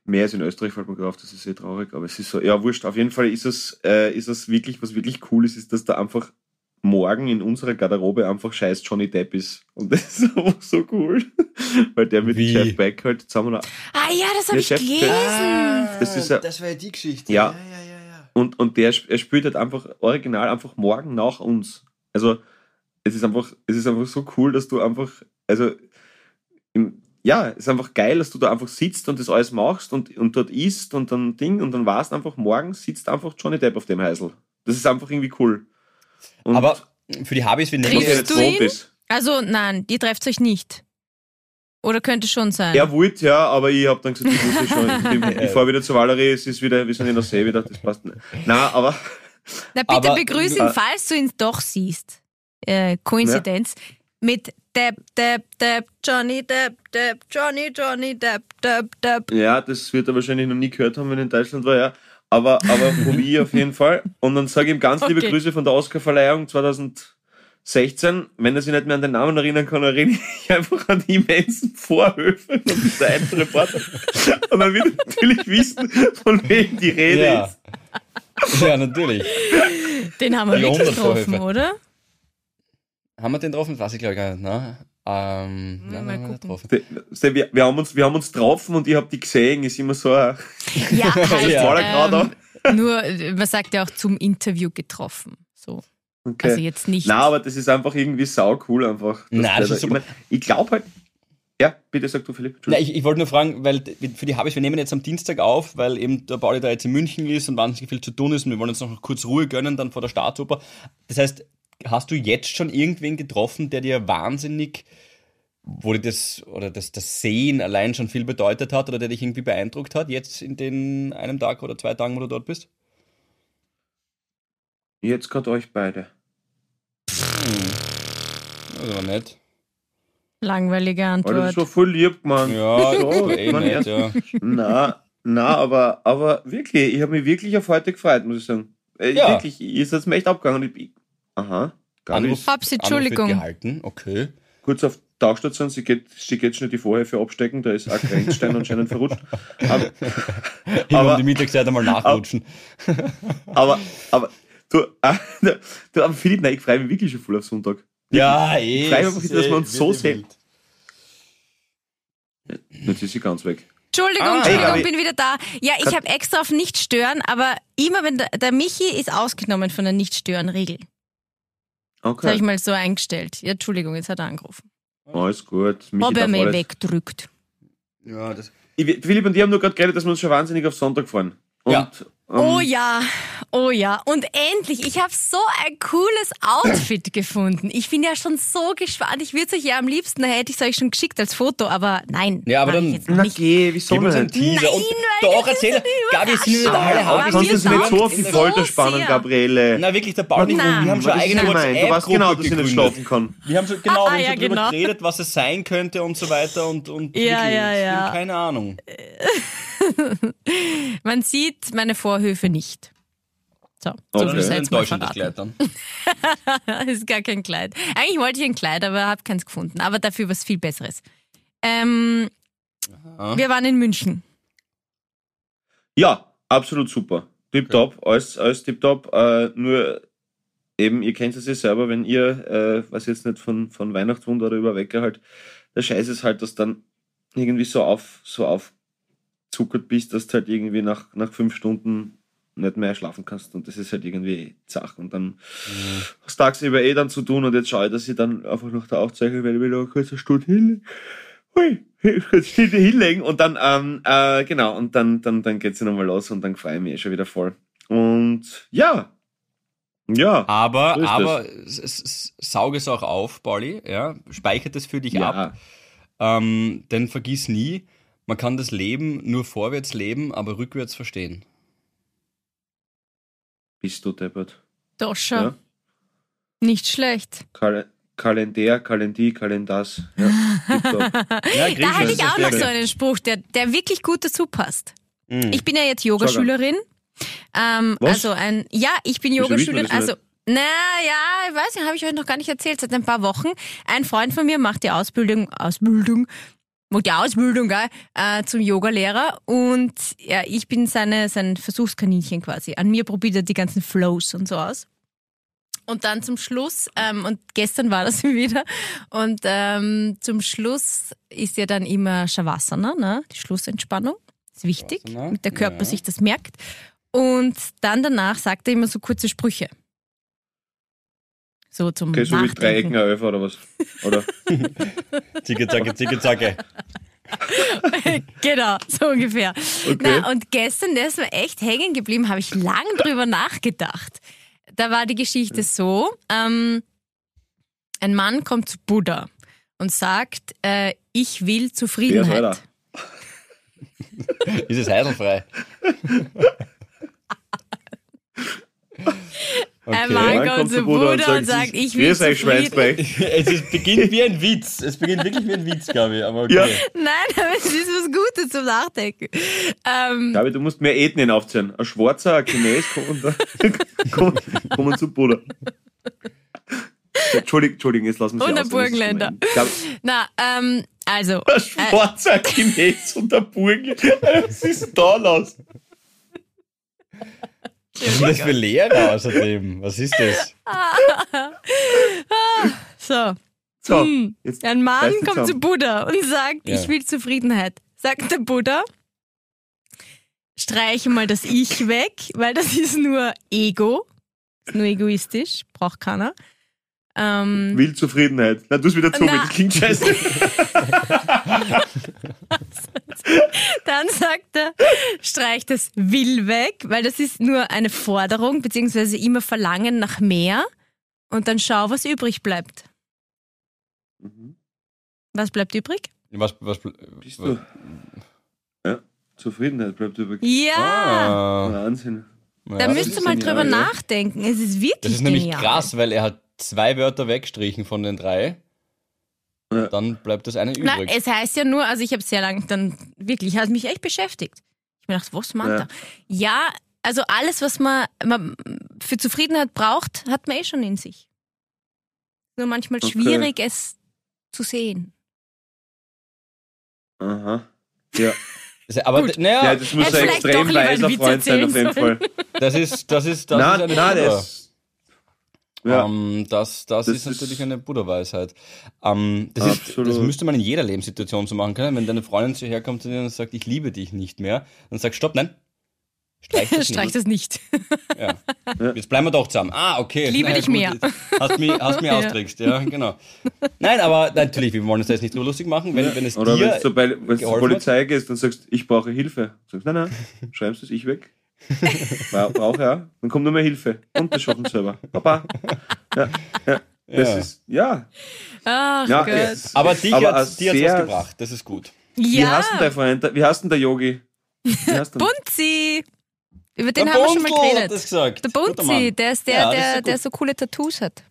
Speaker 1: mehr als in Österreich fällt mir gerade auf, das ist sehr traurig, aber es ist so, ja, wurscht, auf jeden Fall ist es, äh, ist es wirklich, was wirklich cool ist, ist, dass da einfach morgen in unserer Garderobe einfach scheiß Johnny Depp ist. Und das ist einfach so cool. Weil der mit
Speaker 3: Wie?
Speaker 1: Jeff Beck halt zusammen.
Speaker 2: Ah ja, das habe
Speaker 1: Ja,
Speaker 2: ich gelesen.
Speaker 1: Das ist ja-
Speaker 3: das war ja die Geschichte.
Speaker 1: Ja.
Speaker 3: ja, ja, ja.
Speaker 1: Und, und der er spielt halt einfach original einfach morgen nach uns. Also es ist einfach, es ist einfach so cool, dass du einfach, also im, ja, es ist einfach geil, dass du da einfach sitzt und das alles machst und, und dort isst und dann Ding und dann warst einfach morgen sitzt einfach Johnny Depp auf dem Heisel. Das ist einfach irgendwie cool. Und
Speaker 3: Aber für die Habis, wir nehmen
Speaker 1: jetzt
Speaker 2: du ihn?
Speaker 1: ist.
Speaker 2: Also nein, ihr trefft euch nicht. Oder könnte schon sein.
Speaker 1: Er wollte ja, aber ich habe dann gesagt, ich muss schon. Ich, ich fahre wieder zu Valerie, es ist wieder, wir sind in der See wieder, das passt nicht. Nein, aber
Speaker 2: Na bitte
Speaker 3: Aber-
Speaker 2: begrüß ihn,
Speaker 1: Äh,
Speaker 2: falls du ihn doch siehst. Äh, Koinzidenz. Mit Depp, Depp, Depp, Johnny Depp, Depp, Johnny, Johnny Depp, Depp, Depp.
Speaker 1: Ja, das wird er wahrscheinlich noch nie gehört haben, wenn er in Deutschland war, ja. Aber, aber Probi auf jeden Fall. Und dann sage ich ihm ganz liebe
Speaker 2: Okay.
Speaker 1: Grüße von der Oscarverleihung 2016. Wenn er sich nicht mehr an den Namen erinnern kann, erinnere ich einfach an die immensen Vorhöfe und dieser einen Reporter. Und dann wird er natürlich wissen, von wem die Rede
Speaker 3: Ja.
Speaker 1: ist.
Speaker 3: ja, natürlich.
Speaker 2: Den haben wir wirklich getroffen, oder?
Speaker 3: Haben wir den getroffen? Weiß ich glaube ich gar nicht. Ne? Ähm,
Speaker 2: Mal
Speaker 3: nein, nein, nein,
Speaker 1: Wir, wir, haben uns, wir haben uns getroffen und ich habe die gesehen, ist immer so ein
Speaker 2: Ja, halt,
Speaker 3: Ja.
Speaker 1: schmaler Grad.
Speaker 2: ähm, nur, man sagt ja auch zum Interview getroffen. So.
Speaker 1: Okay.
Speaker 2: Also jetzt nicht.
Speaker 1: Nein, aber das ist einfach irgendwie sau cool einfach.
Speaker 3: Nein,
Speaker 1: der
Speaker 3: das
Speaker 1: da-
Speaker 3: ist super.
Speaker 1: Ich, mein, ich glaube halt. Ja, bitte sag du, Philipp.
Speaker 3: Na,
Speaker 1: Entschuldigung.
Speaker 3: ich, ich wollte nur fragen, weil für die Habis, wir nehmen jetzt am Dienstag auf, weil eben der Pauli da jetzt in München ist und wahnsinnig viel zu tun ist und wir wollen uns noch kurz Ruhe gönnen dann vor der Staatsoper. Das heißt, hast du jetzt schon irgendwen getroffen, der dir wahnsinnig, wo dir das oder das, das Sehen allein schon viel bedeutet hat oder der dich irgendwie beeindruckt hat, jetzt in den einem Tag oder zwei Tagen, wo du dort bist?
Speaker 1: Jetzt gerade euch beide.
Speaker 3: Das aber nett.
Speaker 2: Langweilige
Speaker 1: das
Speaker 2: Antwort.
Speaker 1: ist schon voll lieb, Mann.
Speaker 3: Ja,
Speaker 1: so,
Speaker 3: das war eh
Speaker 1: man
Speaker 3: nett, ja.
Speaker 1: Na, na, aber, aber wirklich, ich habe mich wirklich auf heute gefreut, muss ich sagen. Äh,
Speaker 3: Ja.
Speaker 1: Wirklich, ist jetzt mir echt abgegangen. Ich- aha, Gabi
Speaker 3: Anruf,
Speaker 1: ist
Speaker 2: Babsi,
Speaker 3: Anruf wird
Speaker 2: Entschuldigung.
Speaker 3: gehalten, okay.
Speaker 1: kurz auf Tauchstation, sie geht, sie geht schnell die Vorhöfe abstecken, da ist ein Grenzstein anscheinend verrutscht. Aber, Aber-
Speaker 3: um die Mittagszeit einmal nachrutschen.
Speaker 1: aber, aber du, ah, du, aber Philipp, nein, ich freue mich wirklich schon voll auf Sonntag.
Speaker 3: Ja, eh.
Speaker 1: Ich freue mich, dass
Speaker 3: eh
Speaker 1: wir uns so
Speaker 3: wirklich
Speaker 1: sehen. Jetzt ist sie ganz weg.
Speaker 2: Entschuldigung,
Speaker 3: Ah.
Speaker 2: Entschuldigung,
Speaker 1: Gabi.
Speaker 2: bin wieder da. Ja, ich habe extra auf nicht stören, aber immer wenn der, der Michi ist ausgenommen von der Das habe
Speaker 1: Okay,
Speaker 2: ich mal so eingestellt. Ja, Entschuldigung, jetzt hat er angerufen.
Speaker 1: alles gut. Michi
Speaker 2: Ob er mir
Speaker 1: alles.
Speaker 2: wegdrückt.
Speaker 3: Ja, das.
Speaker 1: Ich, Philipp und ich haben nur gerade geredet, dass wir uns schon wahnsinnig auf Sonntag freuen. Und,
Speaker 3: Ja.
Speaker 1: ähm,
Speaker 2: Oh ja, oh ja. Und endlich, ich habe so ein cooles Outfit gefunden. Ich bin ja schon so gespannt. Ich würde es euch ja am liebsten, da hätte ich es euch schon geschickt als Foto, aber nein.
Speaker 3: Ja, aber dann-
Speaker 2: jetzt noch
Speaker 1: Na
Speaker 2: nicht.
Speaker 1: geh, wieso
Speaker 3: Gib uns einen? Teaser. und
Speaker 2: Nein, weil
Speaker 3: doch,
Speaker 2: das ist
Speaker 3: erzähl. Gabi, es sind alle
Speaker 1: kannst du
Speaker 2: mir
Speaker 1: sie nicht so auf die
Speaker 2: es
Speaker 1: Folter spannen. Gabriele?
Speaker 3: Na wirklich, der Paul, nicht. Wir haben schon eigene
Speaker 1: gemein? Du weißt genau, dass ich nicht
Speaker 3: WhatsApp-Gruppe
Speaker 1: schlafen kann.
Speaker 3: Wir haben schon, genau, wir
Speaker 2: Ah,
Speaker 3: haben
Speaker 2: ja,
Speaker 3: schon drüber
Speaker 2: genau.
Speaker 3: geredet, was es sein könnte und so weiter und, und
Speaker 2: Ja, ja,
Speaker 3: ich
Speaker 2: ja.
Speaker 3: keine Ahnung.
Speaker 2: Man sieht meine Vorhöfe nicht. So, so
Speaker 1: Okay.
Speaker 2: viel
Speaker 3: Das ist
Speaker 2: sei jetzt mal verraten. Das ist gar kein Kleid. Eigentlich wollte ich ein Kleid, aber habe keins gefunden. Aber dafür was viel Besseres. Ähm, wir waren in München.
Speaker 1: Ja, absolut super. Tipptopp, alles, alles tipptopp. Äh, nur eben, ihr kennt es ja selber, wenn ihr, äh, was jetzt nicht von, von Weihnachtswunder oder über Wecker halt, der Scheiß ist halt, dass dann irgendwie so auf, so aufzuckert bist, dass du halt irgendwie nach, nach fünf Stunden nicht mehr schlafen kannst und das ist halt irgendwie Zach und dann hast du tagsüber eh dann zu tun und jetzt schaue ich, dass ich dann einfach nach der Aufzeichnung werde, mir noch eine Stunde hin, hui, kurz hin- hinlegen und dann, ähm, äh, genau, und dann, dann, dann geht's ja nochmal los und dann freue ich mich eh schon wieder voll. Und ja, ja,
Speaker 3: Aber,
Speaker 1: So
Speaker 3: aber s- s- saug es auch auf, Pauli, ja, speichert es für dich
Speaker 1: ja,
Speaker 3: ab, ähm, denn vergiss nie, man kann das Leben nur vorwärts leben, aber rückwärts verstehen.
Speaker 1: Bist du deppert.
Speaker 2: Doch schon.
Speaker 1: Ja.
Speaker 2: Nicht schlecht.
Speaker 1: Kal Kalender, Kalendi, Kalendars. Ja.
Speaker 3: Ja,
Speaker 2: Da hätte ich auch noch so einen Spruch, der, der wirklich gut dazu passt.
Speaker 3: Mhm.
Speaker 2: Ich bin ja jetzt Yogaschülerin. Ähm,
Speaker 1: Was?
Speaker 2: also ein, ja, ich bin Yogaschülerin. Also, na ja, ich weiß nicht, habe ich euch noch gar nicht erzählt. Seit ein paar Wochen. Ein Freund von mir macht die Ausbildung, Ausbildung, die Ausbildung, gell, äh, zum Yogalehrer und ja, ich bin seine, sein Versuchskaninchen quasi. An mir probiert er die ganzen Flows und so aus. Und dann zum Schluss, ähm, und gestern war das wieder, und ähm, zum Schluss ist ja dann immer Shavasana, ne? die Schlussentspannung. Ist wichtig, damit der Körper
Speaker 3: ja.
Speaker 2: sich das merkt. Und dann danach sagt er immer so kurze Sprüche. So zum
Speaker 1: Okay, so wie
Speaker 2: Nachdenken.
Speaker 1: Dreiecken Elfer oder was? Oder?
Speaker 3: Zicke, zacke, zicke, zacke.
Speaker 2: genau, so ungefähr.
Speaker 1: Okay.
Speaker 2: Na, und gestern, der ist mir echt hängen geblieben, habe ich lang drüber nachgedacht. Da war die Geschichte so, ähm, ein Mann kommt zu Buddha und sagt, äh, ich will Zufriedenheit.
Speaker 3: Ist es heidelfrei?
Speaker 2: Ein Mann
Speaker 1: Dann
Speaker 2: kommt zu Buddha und sagt, ich will
Speaker 1: Grüß euch,
Speaker 2: zufrieden.
Speaker 3: Es ist, beginnt wie ein Witz. Es beginnt wirklich wie ein Witz, glaube ich. Aber okay.
Speaker 1: Ja.
Speaker 2: Nein, aber es ist was Gutes zum Nachdenken. Ähm,
Speaker 1: Gabi, du musst mehr Ethnien aufzählen. Ein Schwarzer, ein Chines kommen, da, kommen, kommen zu Buddha. Entschuldigung, Entschuldigung, jetzt lassen wir
Speaker 2: Und
Speaker 1: sie
Speaker 2: ein Burgenländer.
Speaker 1: Gabi,
Speaker 2: na, ähm, also,
Speaker 1: ein Schwarzer, ein Chines und ein Burgenländer. Was ist denn da los?
Speaker 3: Was sind das für Lehrer außerdem? Was ist das?
Speaker 2: so.
Speaker 1: So,
Speaker 2: Hm. Ein Mann kommt zu. Buddha und sagt,
Speaker 3: Ja.
Speaker 2: ich will Zufriedenheit. Sagt der Buddha, streiche mal das Ich weg, weil das ist nur Ego, ist nur egoistisch, braucht keiner. Ähm,
Speaker 1: Will Zufriedenheit. Na, du es wieder zu, das klingt scheiße.
Speaker 2: dann sagt er, streich das Will weg, weil das ist nur eine Forderung, beziehungsweise immer Verlangen nach mehr. Und dann schau, was übrig bleibt.
Speaker 1: Mhm.
Speaker 2: Was bleibt übrig?
Speaker 3: Was, was,
Speaker 1: Bist du? Ja, Zufriedenheit bleibt übrig.
Speaker 2: Ja,
Speaker 3: Ah,
Speaker 1: Wahnsinn.
Speaker 3: ja,
Speaker 2: da müsst ihr mal
Speaker 1: genial,
Speaker 2: drüber
Speaker 1: ja.
Speaker 2: nachdenken. Es ist wirklich
Speaker 3: Das ist nämlich
Speaker 2: genial.
Speaker 3: krass, weil er hat zwei Wörter weggestrichen von den drei.
Speaker 1: Ja.
Speaker 3: Dann bleibt das eine
Speaker 2: Na,
Speaker 3: übrig.
Speaker 2: es heißt ja nur, also ich habe sehr lange dann wirklich, hat mich echt beschäftigt. Ich mir gedacht, was meint
Speaker 1: Ja.
Speaker 2: er? Ja, also alles, was man, man für Zufriedenheit braucht, hat man eh schon in sich. Nur manchmal
Speaker 1: Okay.
Speaker 2: schwierig, es zu sehen.
Speaker 1: Aha. Ja.
Speaker 3: Aber
Speaker 2: Gut.
Speaker 3: naja,
Speaker 1: ja, das muss ein extrem weiser Freund sein, auf jeden Fall.
Speaker 3: das ist, das ist, das
Speaker 1: Nein,
Speaker 3: ist eine
Speaker 1: das. Ja.
Speaker 3: Ähm, das, das,
Speaker 1: Das
Speaker 3: ist
Speaker 1: ist-
Speaker 3: natürlich eine Buddha-Weisheit. Ähm, das, ist, das müsste man in jeder Lebenssituation so machen können. Wenn deine Freundin zu dir herkommt und sagt, ich liebe dich nicht mehr, dann sag, stopp, nein. Streich das
Speaker 2: Streich
Speaker 3: nicht.
Speaker 2: das nicht.
Speaker 3: Ja. Jetzt bleiben wir doch zusammen. Ah, okay.
Speaker 2: Ich liebe
Speaker 3: Naja,
Speaker 2: dich
Speaker 3: gut,
Speaker 2: mehr.
Speaker 3: jetzt Hast mich, hast mich
Speaker 2: Ja.
Speaker 3: austrickst, ja, genau. Nein, aber natürlich, wir wollen uns da jetzt nicht drüber lustig machen. Wenn, wenn es
Speaker 1: Oder wenn
Speaker 3: dir
Speaker 1: du zur, du Polizei gehst und sagst, ich brauche Hilfe. Sagst, nein, nein, schreibst du das ich weg. Bra brauche ja. Dann kommt nur mehr Hilfe. Und das schaffen sie selber. Papa. Ja, ja. Das
Speaker 3: Ja.
Speaker 1: ist, ja.
Speaker 2: Ach
Speaker 1: ja
Speaker 2: Gott.
Speaker 1: es-
Speaker 3: Aber hat's
Speaker 1: sehr-
Speaker 3: was gebracht, das ist gut.
Speaker 1: Wie
Speaker 2: Ja,
Speaker 1: heißt denn dein Freund? Wie heißt denn der Yogi? Wie?
Speaker 2: Bunzi. Über den
Speaker 3: Der
Speaker 2: haben wir schon mal
Speaker 3: hat
Speaker 2: geredet.
Speaker 3: das gesagt.
Speaker 2: Der Bunzi, der ist der,
Speaker 3: Ja, das ist
Speaker 2: der,
Speaker 3: ja
Speaker 2: der so coole Tattoos hat.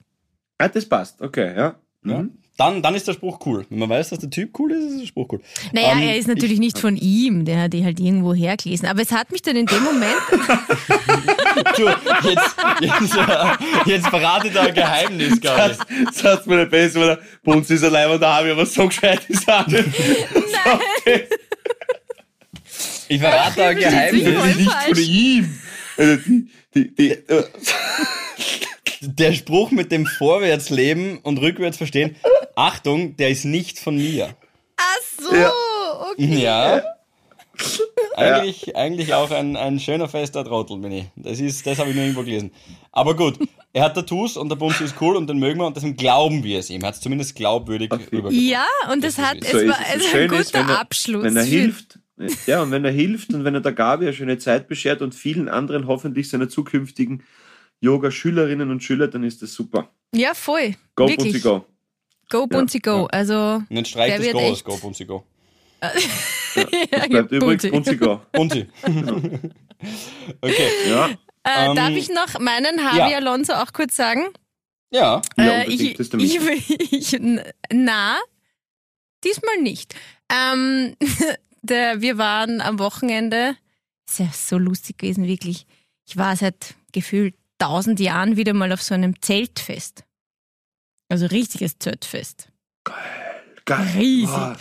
Speaker 1: Ah, das passt. Okay, ja.
Speaker 3: Ja.
Speaker 1: Mhm.
Speaker 3: Dann, dann ist der Spruch cool. Wenn man weiß, dass der Typ cool ist, ist der Spruch cool.
Speaker 2: Naja,
Speaker 3: Ähm,
Speaker 2: er ist natürlich nicht von ihm, der hat die halt irgendwo hergelesen. Aber es hat mich dann in dem Moment,
Speaker 3: Du, jetzt, jetzt, äh, jetzt verrate da ein Geheimnis, glaube ich.
Speaker 1: Das, das hat mir nicht besser, weil bei uns ist allein und da habe ich aber so gescheit ist auch nicht.
Speaker 3: Ich verrate da ein
Speaker 2: Ich
Speaker 3: Geheimnis.
Speaker 2: sicher, voll
Speaker 1: nicht
Speaker 2: falsch.
Speaker 1: von ihm. Also die, die, die, äh,
Speaker 3: Der Spruch mit dem Vorwärtsleben und rückwärts verstehen, Achtung, der ist nicht von mir.
Speaker 2: ach so,
Speaker 1: Ja.
Speaker 2: okay.
Speaker 3: Ja. Eigentlich, eigentlich auch ein, ein schöner fester Trottel bin ich. Das, ist, das habe ich nur irgendwo gelesen. Aber gut, er hat Tattoos und der Bunzi ist cool und den mögen wir und deswegen glauben wir es ihm. Er hat es zumindest glaubwürdig
Speaker 1: Okay.
Speaker 3: rübergebracht.
Speaker 2: Ja, und es
Speaker 3: Das
Speaker 2: hat, es
Speaker 1: so
Speaker 2: war es ein guter
Speaker 1: ist, wenn er,
Speaker 2: Abschluss.
Speaker 1: Wenn er hilft, ja, und wenn er hilft und wenn er der Gabi eine schöne Zeit beschert und vielen anderen hoffentlich seiner zukünftigen Yoga-Schülerinnen und Schüler, dann ist das super.
Speaker 2: Ja, voll.
Speaker 1: Go,
Speaker 2: Wirklich.
Speaker 1: Bunzi, go.
Speaker 2: Go, Bunzi, go. Also, Der
Speaker 3: das
Speaker 2: wird
Speaker 3: Go aus,
Speaker 2: echt-
Speaker 3: Go, Bunzi, Go.
Speaker 1: Das bleibt übrig, Bunzi, go.
Speaker 3: Bunzi. okay,
Speaker 1: Ja,
Speaker 2: äh,
Speaker 3: Ähm,
Speaker 2: darf ich noch meinen Javi
Speaker 3: ja.
Speaker 2: Alonso auch kurz sagen?
Speaker 3: ja.
Speaker 1: Ja,
Speaker 2: Äh,
Speaker 1: unbedingt,
Speaker 2: ich,
Speaker 1: das ist der
Speaker 2: ich, ich, na, diesmal nicht. Ähm, der, wir waren am Wochenende, ist ja so lustig gewesen, wirklich. Ich war seit gefühlt tausend Jahren wieder mal auf so einem Zeltfest. Also richtiges Zeltfest.
Speaker 1: geil.
Speaker 2: Riesig.
Speaker 1: Wow.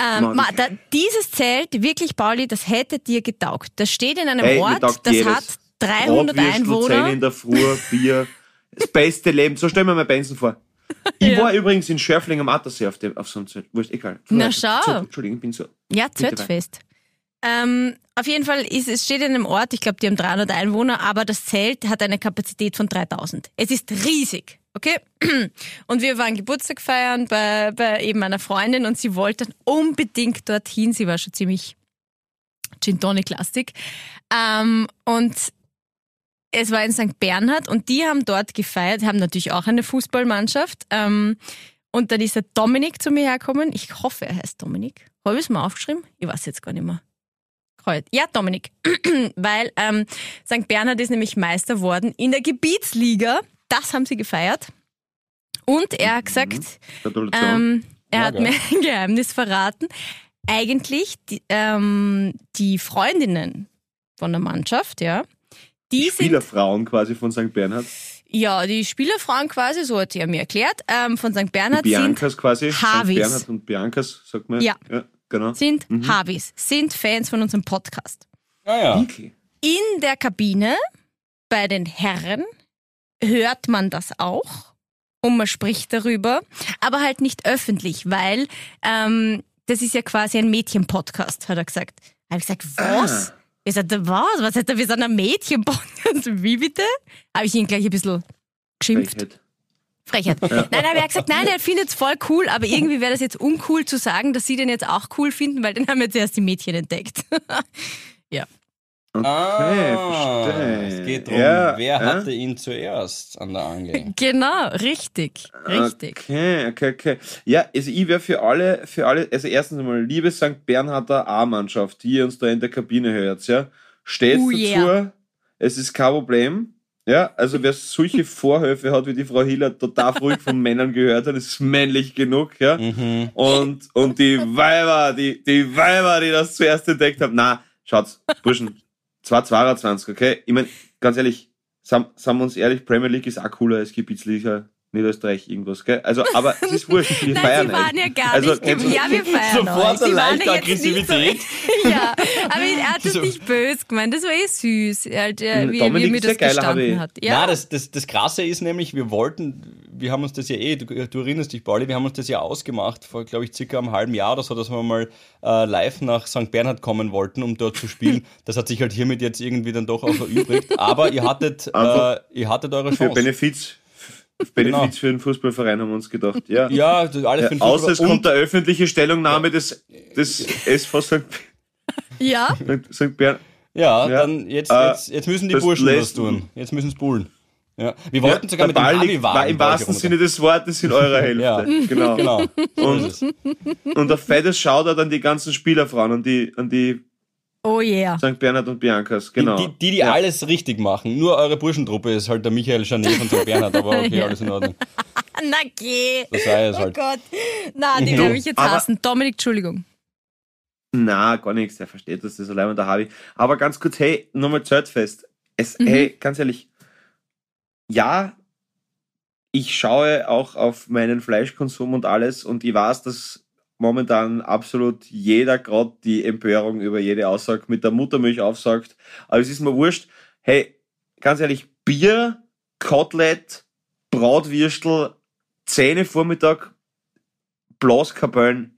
Speaker 2: Ähm, ma, da, dieses Zelt, wirklich, Pauli, das hätte dir getaugt. Das steht in einem
Speaker 1: Ey, mir
Speaker 2: Ort, das
Speaker 1: jedes.
Speaker 2: hat 300
Speaker 1: Bratwürstel, Zähne
Speaker 2: Einwohner.
Speaker 1: in der Früh, Bier. Das beste Leben. So stellen wir mir Benson vor. Ich war übrigens in Schörfling am Attersee auf, dem, auf so einem Zelt. Wurscht, egal.
Speaker 2: Na, schau.
Speaker 1: So, Entschuldigung, ich bin so.
Speaker 2: Ja, Zeltfest. Ähm, auf jeden Fall ist es steht in einem Ort, ich glaube, die haben 300 Einwohner, aber das Zelt hat eine Kapazität von 3000. Es ist riesig, okay? Und wir waren Geburtstag feiern bei, bei eben einer Freundin und sie wollte unbedingt dorthin. Sie war schon ziemlich Gin Tonic lastig. Ähm, und es war in St. Bernhard und die haben dort gefeiert, haben natürlich auch eine Fußballmannschaft. Ähm, und dann ist der Dominik zu mir hergekommen. Ich hoffe, er heißt Dominik. Habe ich es mal aufgeschrieben? Ich weiß jetzt gar nicht mehr. Kreuz. Ja, Dominik. Weil ähm, St. Bernhard ist nämlich Meister worden in der Gebietsliga. Das haben sie gefeiert. Und er hat gesagt,
Speaker 1: Gratulation.
Speaker 2: ähm, er
Speaker 3: Ja,
Speaker 2: hat
Speaker 3: geil.
Speaker 2: mir ein Geheimnis verraten. Eigentlich die, ähm, die Freundinnen von der Mannschaft, ja, die sind
Speaker 1: Spielerfrauen quasi von St. Bernhard.
Speaker 2: ja die Spielerfrauen quasi, so hat sie er mir erklärt, ähm, von St.
Speaker 1: Die
Speaker 2: Bernhard sind
Speaker 1: Biancas quasi. St.
Speaker 2: Harvis.
Speaker 1: Bernhard und Biancas, sagt man.
Speaker 2: Ja.
Speaker 1: ja genau.
Speaker 2: sind Harvis, sind Fans von unserem Podcast.
Speaker 3: Ah, ja.
Speaker 1: Wirklich?
Speaker 2: In der Kabine bei den Herren hört man das auch und man spricht darüber, aber halt nicht öffentlich, weil ähm, das ist ja quasi ein Mädchen-Podcast, hat er gesagt. Habe ich gesagt, was?
Speaker 1: Ah.
Speaker 2: Ich sagte, was? Was hat er? Wir sind ein Mädchen-Podcast. Wie bitte? Habe ich ihn gleich ein bisschen geschimpft.
Speaker 1: Frechheit.
Speaker 2: Nein, aber er hat gesagt, nein, er findet es voll cool, aber irgendwie wäre das jetzt uncool zu sagen, dass sie den jetzt auch cool finden, weil den haben jetzt erst die Mädchen entdeckt. ja.
Speaker 1: Okay,
Speaker 3: Ah,
Speaker 1: verstehe.
Speaker 3: Es geht darum,
Speaker 1: Ja,
Speaker 3: wer
Speaker 1: ja.
Speaker 3: hatte ihn zuerst an der Angel?
Speaker 2: Genau, richtig. Richtig.
Speaker 1: Okay, okay, okay. Ja, also ich wäre für alle, für alle, also erstens einmal, liebe St. Bernharder A-Mannschaft, die ihr uns da in der Kabine hört, ja, steht
Speaker 2: Oh
Speaker 1: dazu,
Speaker 2: yeah.
Speaker 1: es ist kein Problem. Ja, also wer solche Vorhöfe hat, wie die Frau Hiller total ruhig von Männern gehört hat, ist männlich genug, ja.
Speaker 3: Mhm.
Speaker 1: Und, und die Weiber, die, die Weiber, die das zuerst entdeckt haben, na, schaut's, Burschen, 222, okay? Ich mein, ganz ehrlich, sagen sagen wir uns ehrlich, Premier League ist auch cooler als Gebietsliga Niederösterreich irgendwas, gell? Also, aber es ist wurscht, wir
Speaker 2: Nein,
Speaker 1: feiern
Speaker 2: sie waren ja gar
Speaker 1: Also,
Speaker 2: nicht.
Speaker 1: du-
Speaker 2: Ja, wir feiern
Speaker 3: Sofort
Speaker 2: euch.
Speaker 3: eine
Speaker 2: Sie waren
Speaker 3: leichte
Speaker 2: ja jetzt nicht
Speaker 3: Aggressivität.
Speaker 2: So, ja, aber er hat es
Speaker 3: So.
Speaker 2: nicht böse gemeint. Das war eh süß, halt, äh, wie, wie
Speaker 1: Dominik
Speaker 2: er mir das gestanden
Speaker 1: ich-
Speaker 2: hat.
Speaker 3: Ja,
Speaker 2: Ja,
Speaker 3: das, das, das Krasse ist nämlich, wir wollten, wir haben uns das ja eh, du, du erinnerst dich, Pauli, wir haben uns das ja ausgemacht vor, glaube ich, circa einem halben Jahr oder so, dass wir mal äh, live nach St. Bernhard kommen wollten, um dort zu spielen. Das hat sich halt hiermit jetzt irgendwie dann doch auch erübrigt. Aber ihr hattet, äh, ihr hattet eure
Speaker 1: Für
Speaker 3: Chance.
Speaker 1: Benefiz, Benefiz für den Fußballverein haben wir uns gedacht, ja.
Speaker 3: Ja, das- alles für den
Speaker 1: Ja, außer es
Speaker 3: Fußball.
Speaker 1: kommt der öffentliche Stellungnahme des, des SV St.
Speaker 2: ja.
Speaker 1: St. Bern.
Speaker 3: Ja,
Speaker 1: Ja.
Speaker 3: dann jetzt,
Speaker 1: Äh,
Speaker 3: jetzt, jetzt müssen die
Speaker 1: das
Speaker 3: Burschen was tun. Jetzt müssen es bullen. Ja. Wir wollten
Speaker 1: Ja,
Speaker 3: sogar mit dem
Speaker 1: Ball liegt,
Speaker 3: Navi-Wagen.
Speaker 1: war im wahrsten. Sinne des Wortes in eurer Hälfte.
Speaker 3: Ja.
Speaker 1: Genau.
Speaker 3: Genau.
Speaker 1: Und-. Und ein fettes Shoutout an die ganzen Spielerfrauen, an die, an die
Speaker 2: Oh yeah.
Speaker 1: St. Bernhard und Biancas, genau.
Speaker 3: Die, die, die
Speaker 1: ja.
Speaker 3: alles richtig machen. Nur eure Burschentruppe ist halt der Michael Janet von St. Bernhard, aber okay, alles in Ordnung.
Speaker 2: Na geh.
Speaker 3: Das sei es
Speaker 2: Oh
Speaker 3: halt.
Speaker 2: Gott. Na, den
Speaker 1: Du,
Speaker 2: werde ich jetzt hassen. Dominik, Entschuldigung.
Speaker 1: Na, gar nichts, der versteht das, das ist allein der Harvey. Aber ganz kurz, hey, nochmal Zeltfest. Es,
Speaker 2: Mhm.
Speaker 1: hey, ganz ehrlich, ja, ich schaue auch auf meinen Fleischkonsum und alles und ich weiß, dass momentan absolut jeder gerade die Empörung über jede Aussage mit der Muttermilch aufsagt. Aber es ist mir wurscht. Hey, ganz ehrlich, Bier, Kotelett, Bratwürstel, Zähne Vormittag, Blaskapellen,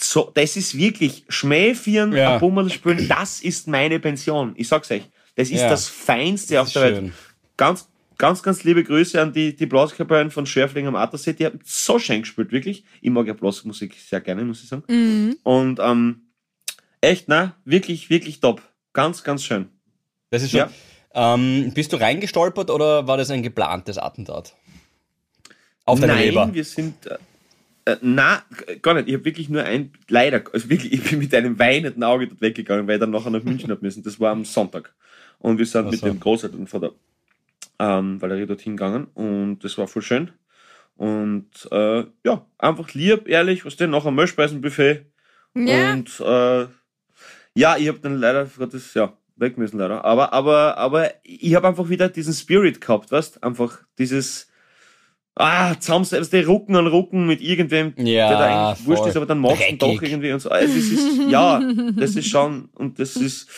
Speaker 1: so, das ist wirklich Schmähvieren,
Speaker 3: Ja.
Speaker 1: ein Bummel spielen, das ist meine Pension. Ich sag's euch. Das ist
Speaker 3: Ja.
Speaker 1: das Feinste auf
Speaker 3: Das
Speaker 1: der
Speaker 3: ist
Speaker 1: Welt.
Speaker 3: schön.
Speaker 1: Ganz, ganz, ganz liebe Grüße an die, die Blaskapellen von Schörfling am Attersee. Die haben so schön gespielt, wirklich. Ich mag ja Blasmusik sehr gerne, muss ich sagen.
Speaker 2: Mhm.
Speaker 1: Und ähm, echt, na, wirklich, wirklich top. Ganz, ganz schön.
Speaker 3: Das ist schon.
Speaker 1: Ja.
Speaker 3: Ähm, bist du reingestolpert oder war das ein geplantes Attentat? Auf deine
Speaker 1: Nein,
Speaker 3: Leber.
Speaker 1: wir sind. Äh, äh, na, gar nicht. Ich habe wirklich nur ein, leider, also wirklich, ich bin mit einem weinenden Auge dort weggegangen, weil ich dann nachher nach München hab müssen. Das war am Sonntag. Und wir sind
Speaker 3: Ach
Speaker 1: mit
Speaker 3: so.
Speaker 1: den Großeltern von der ähm, Valerie dorthin gegangen und das war voll schön. Und äh, ja, einfach lieb, ehrlich, was denn, noch ein Möschspeisenbuffet.
Speaker 2: Ja.
Speaker 1: Und äh, ja, ich habe dann leider Gottes, ja, weg müssen leider. Aber, aber, aber ich habe einfach wieder diesen Spirit gehabt, weißt Einfach dieses Ah, zusammen selbst die Rucken an Rucken mit irgendwem,
Speaker 3: Ja,
Speaker 1: der da eigentlich wurscht ist, aber dann magst du ihn doch irgendwie und so. Also es ist, ja, das ist schon, und das ist,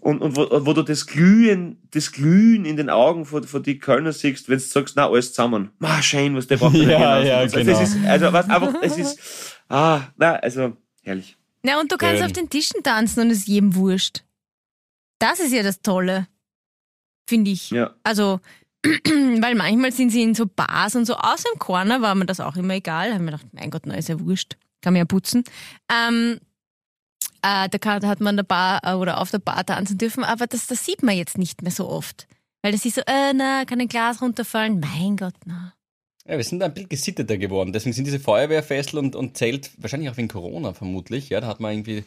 Speaker 1: und, und wo, wo du das Glühen, das Glühen in den Augen von, von die Kölner siehst, wenn du sagst, na, alles zusammen. Ma, schön, was der braucht.
Speaker 3: Ja, ja,
Speaker 1: also,
Speaker 3: genau.
Speaker 1: Das ist, also, was, einfach, es ist, ah, na, also, herrlich.
Speaker 2: Na, und du kannst
Speaker 3: Schön.
Speaker 2: auf den Tischen tanzen und es ist jedem wurscht. Das ist ja das Tolle. Finde ich.
Speaker 1: Ja.
Speaker 2: Also, weil manchmal sind sie in so Bars und so, außer im Corner war mir das auch immer egal. Da habe ich mir gedacht, mein Gott, na, ist ja wurscht. Kann man ja putzen. Ähm, äh, da kann, hat man an der Bar äh, oder auf der Bar tanzen dürfen, aber das, das sieht man jetzt nicht mehr so oft. Weil das ist so, äh, na, kann ein Glas runterfallen. Mein Gott, na.
Speaker 3: Ja, wir sind ein bisschen gesitteter geworden. Deswegen sind diese Feuerwehrfestel und, und Zelt, wahrscheinlich auch wegen Corona vermutlich, ja, da hat man irgendwie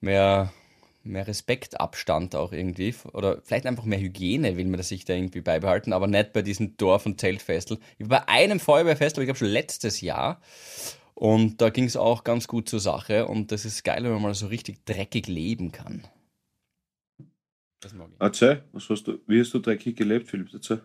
Speaker 3: mehr, mehr Respektabstand auch irgendwie. Oder vielleicht einfach mehr Hygiene will man das sich da irgendwie beibehalten, aber nicht bei diesen Dorf- und Zeltfestel. Ich war bei einem Feuerwehrfestel, ich glaube schon letztes Jahr. Und da ging es auch ganz gut zur Sache. Und das ist geil, wenn man mal so richtig dreckig leben kann. Das mag ich.
Speaker 1: Erzähl, was hast du, wie hast du dreckig gelebt, Philipp? Erzähl.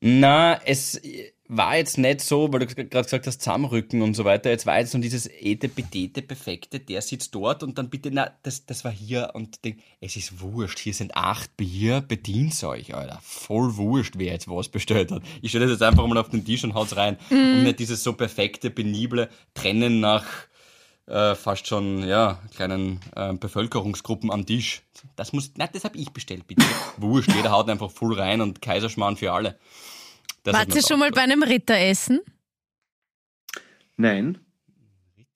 Speaker 3: Na, es war jetzt nicht so, weil du gerade gesagt hast, Zusammenrücken und so weiter. Jetzt war jetzt nur dieses Ete, Betete, Perfekte, der sitzt dort und dann bitte, na, das, das war hier und denk, es ist wurscht, hier sind acht Bier, bedient euch, Alter. Voll wurscht, wer jetzt was bestellt hat. Ich stelle das jetzt einfach mal auf den Tisch und haut's rein. Und nicht dieses so perfekte, penible Trennen nach äh, fast schon, ja, kleinen äh, Bevölkerungsgruppen am Tisch. Das muss, nein, das habe ich bestellt, bitte. Wurscht, jeder haut einfach voll rein und Kaiserschmarrn für alle. Das
Speaker 2: Wart ihr schon mal bei einem Ritteressen?
Speaker 1: Nein.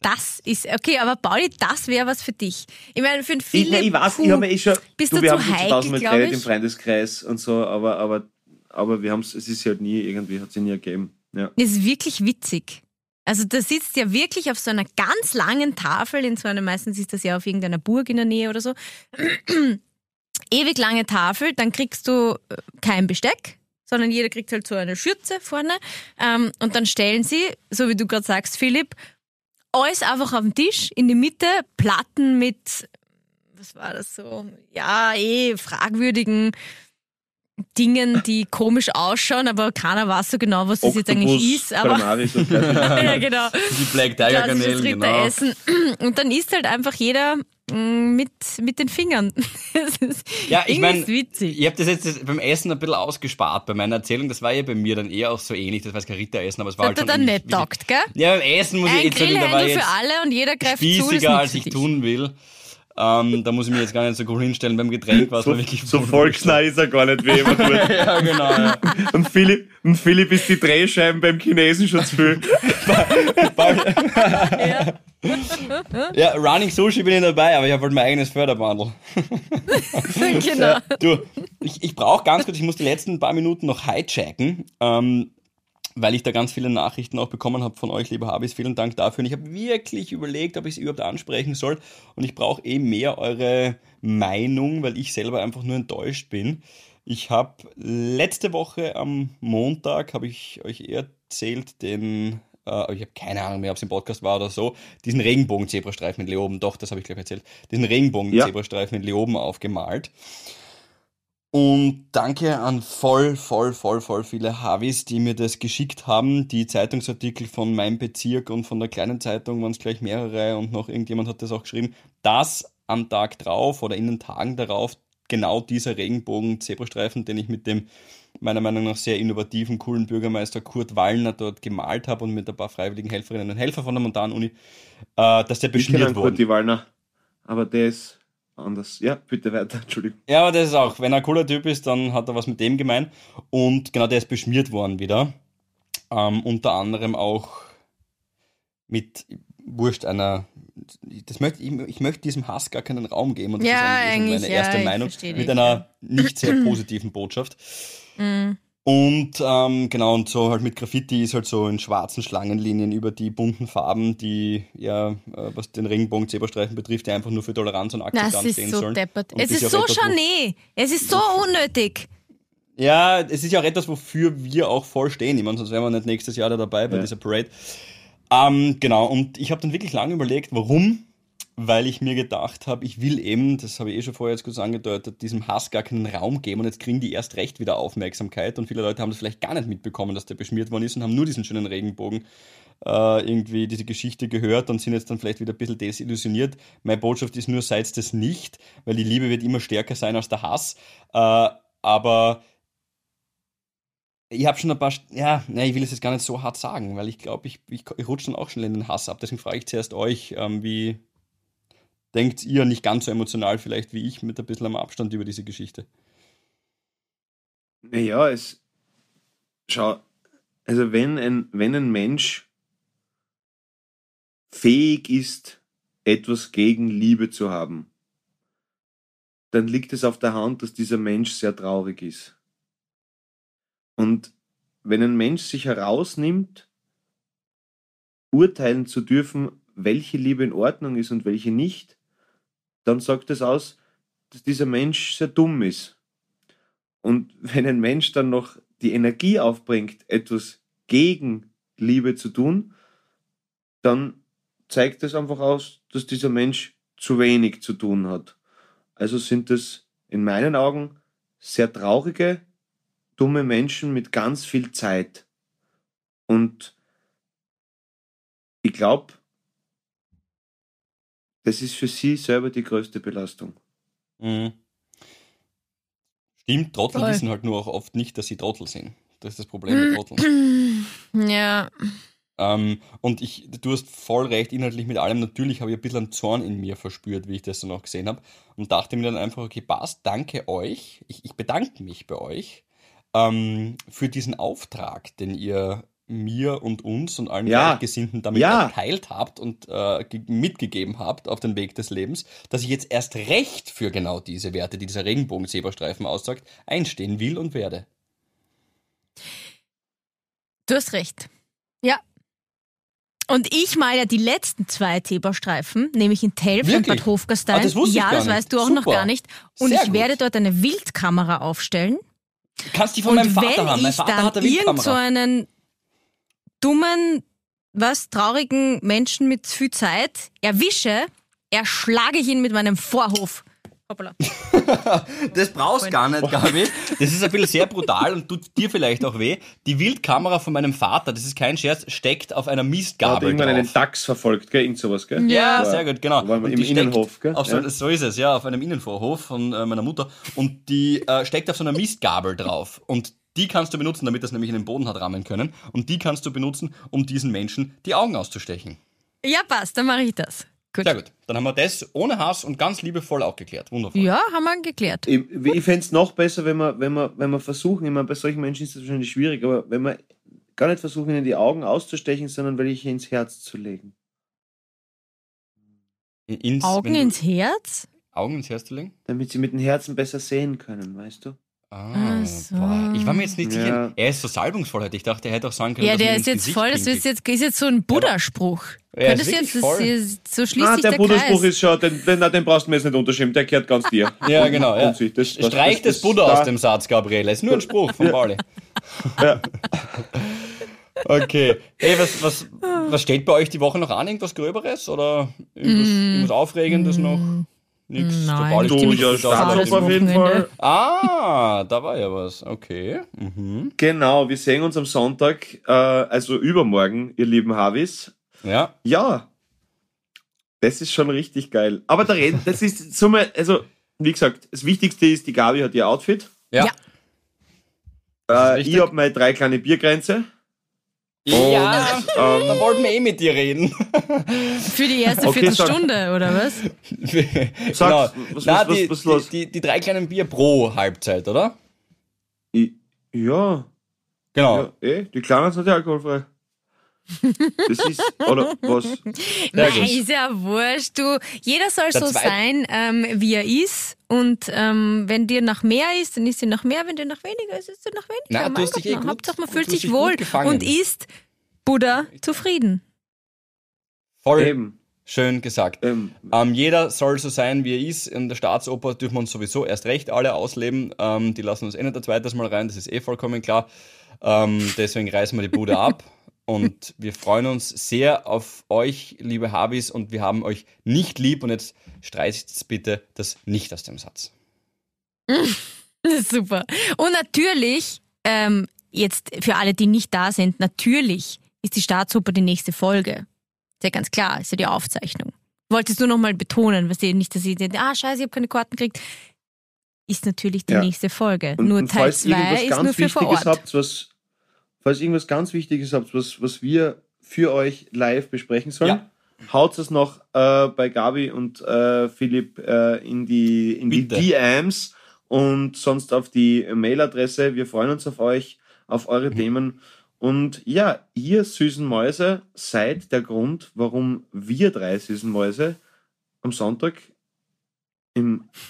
Speaker 2: Das ist, okay, aber Pauli, das wäre was für dich. Ich meine, für einen
Speaker 1: Ich,
Speaker 2: Philipp,
Speaker 1: nein, ich weiß,
Speaker 2: puh,
Speaker 1: ich habe eh schon,
Speaker 2: bist
Speaker 1: du,
Speaker 2: du
Speaker 1: wir
Speaker 2: zu
Speaker 1: haben schon
Speaker 2: heikel,
Speaker 1: tausendmal
Speaker 2: glaub
Speaker 1: geredet
Speaker 2: ich?
Speaker 1: im Freundeskreis und so, aber, aber, aber wir haben es, es ist halt nie irgendwie, hat sich nie ergeben. Ja.
Speaker 2: Das ist wirklich witzig. Also da sitzt ja wirklich auf so einer ganz langen Tafel, in so einer, meistens ist das ja auf irgendeiner Burg in der Nähe oder so, ewig lange Tafel, dann kriegst du äh, kein Besteck, sondern jeder kriegt halt so eine Schürze vorne ähm, und dann stellen sie, so wie du gerade sagst, Philipp, alles einfach auf den Tisch, in die Mitte, Platten mit, was war das so, ja, eh fragwürdigen Dingen, die komisch ausschauen, aber keiner weiß so genau, was das jetzt eigentlich ist. Aber
Speaker 1: so
Speaker 2: ja, genau.
Speaker 3: Die Black Tiger Garnelen, genau.
Speaker 2: Ritteressen. Und dann isst halt einfach jeder mit, mit den Fingern. Das ist,
Speaker 3: Ja, ich meine,
Speaker 2: ist witzig.
Speaker 3: ich habe das jetzt beim Essen ein bisschen ausgespart bei meiner Erzählung. Das war ja bei mir dann eher auch so ähnlich. Das war jetzt kein Ritteressen, aber es war
Speaker 2: Hat
Speaker 3: halt
Speaker 2: er
Speaker 3: schon...
Speaker 2: dann
Speaker 3: irgendwie-
Speaker 2: nicht taugt, gell?
Speaker 3: Ja, beim Essen muss ich
Speaker 2: Ein
Speaker 3: jetzt sagen, da war ich jetzt
Speaker 2: für alle und jeder greift zu. das
Speaker 3: spießiger, als
Speaker 2: nichts
Speaker 3: ich
Speaker 2: dich.
Speaker 3: tun will. Ähm, da muss ich mich jetzt gar nicht so cool hinstellen. Beim Getränk war es
Speaker 1: So,
Speaker 3: mir wirklich
Speaker 1: so volksnah ist er gar nicht, wie immer tut.
Speaker 3: Ja, genau. Ja.
Speaker 1: Und Philipp, und Philipp ist die Drehscheiben beim Chinesen schon zu viel.
Speaker 3: ja, Running Sushi bin ich dabei, aber ich habe halt mein eigenes Förderbundle.
Speaker 2: genau.
Speaker 3: Du, ich, ich brauche ganz kurz, ich muss die letzten paar Minuten noch hijacken, ähm, weil ich da ganz viele Nachrichten auch bekommen habe von euch, liebe Habis. Vielen Dank dafür. Und ich habe wirklich überlegt, ob ich es überhaupt ansprechen soll. Und ich brauche eh mehr eure Meinung, weil ich selber einfach nur enttäuscht bin. Ich habe letzte Woche am Montag, habe ich euch erzählt, den, äh, ich habe keine Ahnung mehr, ob es im Podcast war oder so, diesen Regenbogen-Zebrastreifen mit Leoben, doch, das habe ich gleich erzählt, diesen Regenbogen-Zebrastreifen mit Leoben aufgemalt. Und danke an voll, voll, voll, voll viele Havis, die mir das geschickt haben. Die Zeitungsartikel von meinem Bezirk und von der kleinen Zeitung waren es gleich mehrere und noch irgendjemand hat das auch geschrieben, dass am Tag drauf oder in den Tagen darauf genau dieser Regenbogen-Zebrastreifen, den ich mit dem meiner Meinung nach sehr innovativen, coolen Bürgermeister Kurt Wallner dort gemalt habe und mit ein paar freiwilligen Helferinnen und Helfer von der Montanuni, äh, dass der beschmiert wurde.
Speaker 1: Kurti Wallner, aber der ist anders. Ja, bitte weiter, Entschuldigung.
Speaker 3: Ja, aber das ist auch, wenn er ein cooler Typ ist, dann hat er was mit dem gemein. Und genau, der ist beschmiert worden wieder. Ähm, unter anderem auch mit Wurscht einer. Das möchte, ich, ich möchte diesem Hass gar keinen Raum geben. Und das
Speaker 2: Ja,
Speaker 3: ist eigentlich, meine
Speaker 2: ja,
Speaker 3: erste Meinung. Mit
Speaker 2: dich,
Speaker 3: einer nicht sehr positiven Botschaft.
Speaker 2: Mm.
Speaker 3: Und ähm, genau, und so halt mit Graffiti ist halt so in schwarzen Schlangenlinien über die bunten Farben, die ja, äh, was den Regenbogen-Zebrastreifen betrifft, die einfach nur für Toleranz und Akzeptanz
Speaker 2: ist
Speaker 3: stehen
Speaker 2: so
Speaker 3: sollen.
Speaker 2: deppert. Es ist
Speaker 3: auch
Speaker 2: so
Speaker 3: wo-
Speaker 2: Scharnee. Es ist so unnötig.
Speaker 3: Ja, es ist ja auch etwas, wofür wir auch voll stehen. Ich meine, sonst wären wir nicht nächstes Jahr da dabei bei
Speaker 1: Ja.
Speaker 3: dieser Parade. Ähm, genau, und ich habe dann wirklich lange überlegt, warum, weil ich mir gedacht habe, ich will eben, das habe ich eh schon vorher jetzt kurz angedeutet, diesem Hass gar keinen Raum geben und jetzt kriegen die erst recht wieder Aufmerksamkeit und viele Leute haben das vielleicht gar nicht mitbekommen, dass der beschmiert worden ist und haben nur diesen schönen Regenbogen äh, irgendwie diese Geschichte gehört und sind jetzt dann vielleicht wieder ein bisschen desillusioniert. Meine Botschaft ist nur, seid das nicht, weil die Liebe wird immer stärker sein als der Hass. Äh, aber ich habe schon ein paar, ja, ne, ich will es jetzt gar nicht so hart sagen, weil ich glaube, ich, ich, ich rutsche dann auch schon in den Hass ab. Deswegen frage ich zuerst euch, ähm, wie denkt ihr nicht ganz so emotional vielleicht wie ich mit ein bisschen am Abstand über diese Geschichte?
Speaker 1: Naja, es, schau, also wenn ein, wenn ein Mensch fähig ist, etwas gegen Liebe zu haben, dann liegt es auf der Hand, dass dieser Mensch sehr traurig ist. Und wenn ein Mensch sich herausnimmt, urteilen zu dürfen, welche Liebe in Ordnung ist und welche nicht, dann sagt es aus, dass dieser Mensch sehr dumm ist. Und wenn ein Mensch dann noch die Energie aufbringt, etwas gegen Liebe zu tun, dann zeigt es einfach aus, dass dieser Mensch zu wenig zu tun hat. Also sind es in meinen Augen sehr traurige, dumme Menschen mit ganz viel Zeit. Und ich glaube, das ist für sie selber die größte Belastung.
Speaker 3: Mhm. Stimmt, Trottel
Speaker 2: Voll.
Speaker 3: wissen halt nur auch oft nicht, dass sie Trottel sind. Das ist das Problem mit Trotteln.
Speaker 2: Ja.
Speaker 3: Ähm, und ich, du hast voll recht, inhaltlich mit allem. Natürlich habe ich ein bisschen einen Zorn in mir verspürt, wie ich das dann auch gesehen habe. Und dachte mir dann einfach, okay, passt, danke euch. Ich, ich bedanke mich bei euch ähm, für diesen Auftrag, den ihr mir und uns und allen
Speaker 1: Ja.
Speaker 3: Gleichgesinnten damit
Speaker 1: Ja.
Speaker 3: erteilt habt und äh, ge- mitgegeben habt auf den Weg des Lebens, dass ich jetzt erst recht für genau diese Werte, die dieser Regenbogen-Zebrastreifen aussagt, einstehen will und werde.
Speaker 2: Du hast recht. Ja. Und ich mal ja die letzten zwei Zebrastreifen, nämlich in Telf und? Bad Hofgastein.
Speaker 3: Ah, das wusste ich
Speaker 2: ja,
Speaker 3: gar
Speaker 2: das
Speaker 3: nicht.
Speaker 2: weißt du auch noch
Speaker 3: Super.
Speaker 2: gar nicht. Und
Speaker 3: Sehr
Speaker 2: ich
Speaker 3: gut.
Speaker 2: werde dort eine Wildkamera aufstellen.
Speaker 3: Du kannst die von
Speaker 2: und
Speaker 3: meinem Vater
Speaker 2: wenn
Speaker 3: haben. Mein
Speaker 2: ich
Speaker 3: Vater hat eine
Speaker 2: irgend so
Speaker 3: Wildkamera.
Speaker 2: einen dummen, was traurigen Menschen mit viel Zeit erwische, erschlage ich ihn mit meinem Vorhof. Hoppala.
Speaker 3: Das brauchst gar nicht, Gabi. Das ist ein bisschen sehr brutal und tut dir vielleicht auch weh. Die Wildkamera von meinem Vater, das ist kein Scherz, steckt auf einer
Speaker 1: Da hat
Speaker 3: Mistgabel
Speaker 1: irgendwann einen
Speaker 3: drauf.
Speaker 1: Dachs verfolgt, gell? Irgend sowas, gell?
Speaker 3: Ja,
Speaker 1: War-
Speaker 3: sehr gut, genau.
Speaker 1: im Innenhof, gell?
Speaker 3: Auf so,
Speaker 1: Ja.
Speaker 3: So ist es, ja, auf einem Innenvorhof von äh, meiner Mutter. Und die äh, steckt auf so einer Mistgabel drauf. Und die kannst du benutzen, damit das nämlich in den Boden hat rammen können. Und die kannst du benutzen, um diesen Menschen die Augen auszustechen.
Speaker 2: Ja, passt, dann mache ich das. Gut.
Speaker 3: Sehr gut. Dann haben wir das ohne Hass und ganz liebevoll auch geklärt. Wundervoll.
Speaker 2: Ja, haben wir geklärt.
Speaker 1: Ich, ich fände es noch besser, wenn wir, wenn, wir, wenn wir versuchen, ich meine, bei solchen Menschen ist das wahrscheinlich schwierig, aber wenn wir gar nicht versuchen, ihnen die Augen auszustechen, sondern welche ins Herz zu legen.
Speaker 3: Ins,
Speaker 2: Augen
Speaker 3: du-
Speaker 2: ins Herz?
Speaker 3: Augen ins Herz zu legen?
Speaker 1: Damit sie mit dem Herzen besser sehen können, weißt du?
Speaker 3: Ah,
Speaker 2: so.
Speaker 3: boah. Ich war mir jetzt nicht sicher.
Speaker 1: Ja.
Speaker 3: Er ist so salbungsvoll heute. Ich dachte, er hätte auch sagen können,
Speaker 2: Ja,
Speaker 3: dass
Speaker 2: der ist jetzt
Speaker 3: Gesicht
Speaker 2: voll, das ist jetzt, ist jetzt so ein Buddha-Spruch.
Speaker 3: Ja,
Speaker 2: Könntest du jetzt, das,
Speaker 3: voll.
Speaker 2: ist- so schließt
Speaker 1: Ah, der
Speaker 2: der
Speaker 1: Buddha-Spruch ist schon, den, den, den brauchst du mir jetzt nicht unterschreiben, der gehört ganz dir.
Speaker 3: Ja, genau. Ja.
Speaker 1: Das- das-
Speaker 3: Streich
Speaker 1: das-
Speaker 3: das Buddha aus dem Satz, Gabriele. Ist nur ein Spruch von Pauli.
Speaker 1: Ja.
Speaker 3: Okay. Hey, was, was, was steht bei euch die Woche noch an? Irgendwas Gröberes? Oder irgendwas, irgendwas Aufregendes noch? Nix.
Speaker 2: Nein, ich
Speaker 1: Du, ja, Staatsoper auf jeden. Fall.
Speaker 3: Ah, da war ja was. Okay. Mhm.
Speaker 1: Genau, wir sehen uns am Sonntag, äh, also übermorgen, ihr lieben Havis.
Speaker 3: Ja.
Speaker 1: Ja, das ist schon richtig geil. Aber da reden, das ist so mal, also wie gesagt, das Wichtigste ist, die Gabi hat ihr Outfit.
Speaker 3: Ja.
Speaker 2: Ja.
Speaker 1: Äh, ich habe meine drei kleine Biergrenze.
Speaker 3: Ja,
Speaker 1: ähm,
Speaker 3: da wollten wir eh mit dir reden.
Speaker 2: Für die erste
Speaker 1: Okay, sag-
Speaker 2: Viertelstunde, oder was?
Speaker 1: Sag,
Speaker 3: genau.
Speaker 1: was-
Speaker 3: Na,
Speaker 1: was-
Speaker 3: die,
Speaker 1: was ist los?
Speaker 3: Die, die, die drei kleinen Bier pro Halbzeit, oder?
Speaker 1: Ja,
Speaker 3: Genau.
Speaker 1: ja, eh, die Kleinen sind ja alkoholfrei. Das ist, oder was?
Speaker 2: Nein, ist ja wurscht. Du, jeder soll
Speaker 3: Der
Speaker 2: so
Speaker 3: zweite-
Speaker 2: sein, ähm, wie er ist. Und ähm, wenn dir nach mehr ist, dann ist dir nach mehr. Wenn dir nach weniger ist, ist dir nach weniger.
Speaker 3: Na, du
Speaker 2: Mein
Speaker 3: hast dich
Speaker 2: Gott,
Speaker 3: eh gut-
Speaker 2: Hauptsache, man fühlt sich wohl und ist Buddha zufrieden.
Speaker 3: Voll
Speaker 1: Eben,
Speaker 3: schön gesagt.
Speaker 1: ähm,
Speaker 3: Ähm, jeder soll so sein, wie er ist. In der Staatsoper dürfen wir uns sowieso erst recht alle ausleben. Ähm, die lassen uns eh nicht ein zweites Mal rein, das ist eh vollkommen klar. Ähm, deswegen reißen wir die Bude ab. und wir freuen uns sehr auf euch, liebe Habis, und wir haben euch nicht lieb. Und jetzt streicht bitte das nicht aus dem Satz.
Speaker 2: Super. Und natürlich, ähm, jetzt für alle, die nicht da sind, natürlich ist die Staatsoper die nächste Folge. Ist ja ganz klar, ist ja die Aufzeichnung. Wolltest du nochmal betonen, was ihr nicht, dass ihr denkt, ah scheiße, ich habe keine Karten gekriegt. Ist natürlich die
Speaker 1: Ja.
Speaker 2: nächste Folge.
Speaker 1: Und,
Speaker 2: nur
Speaker 1: und
Speaker 2: Teil
Speaker 1: falls irgendwas
Speaker 2: 2 ist
Speaker 1: ganz
Speaker 2: nur für vor Ort.
Speaker 1: habt, was, falls irgendwas ganz Wichtiges habt, was, was wir für euch live besprechen sollen,
Speaker 3: Ja.
Speaker 1: haut es noch äh, bei Gabi und äh, Philipp äh, in die, in die. DMs und sonst auf die Mailadresse. Wir freuen uns auf euch, auf
Speaker 3: Mhm.
Speaker 1: eure Themen. Und ja, ihr süßen Mäuse seid der Grund, warum wir drei süßen Mäuse am Sonntag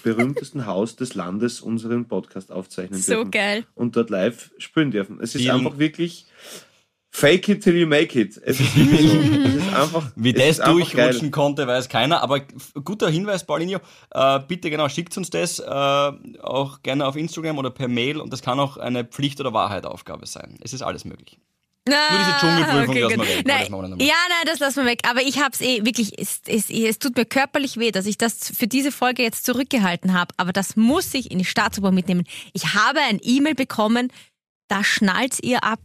Speaker 1: berühmtesten Haus des Landes unseren Podcast aufzeichnen
Speaker 2: So
Speaker 1: dürfen
Speaker 2: geil.
Speaker 1: und dort live spielen dürfen. Es ist
Speaker 3: Vielen-
Speaker 1: einfach wirklich fake it till you make it. Es ist wirklich so. Es ist einfach,
Speaker 3: Wie das durchrutschen
Speaker 1: geil.
Speaker 3: konnte, weiß keiner. Aber guter Hinweis, Paulinho. Äh, bitte genau, schickt uns das äh, auch gerne auf Instagram oder per Mail. Und das kann auch eine Pflicht- oder Wahrheitaufgabe sein. Es ist alles möglich.
Speaker 2: Nur
Speaker 3: diese Dschungelprüfung, die lassen wir weg,
Speaker 2: Nein,
Speaker 3: wir
Speaker 2: ja, nein, das lassen wir weg. Aber ich hab's eh wirklich, es, es, es tut mir körperlich weh, dass ich das für diese Folge jetzt zurückgehalten habe. Aber das muss ich in die Staatsoper mitnehmen. Ich habe ein E-Mail bekommen, da schnallt's ihr ab.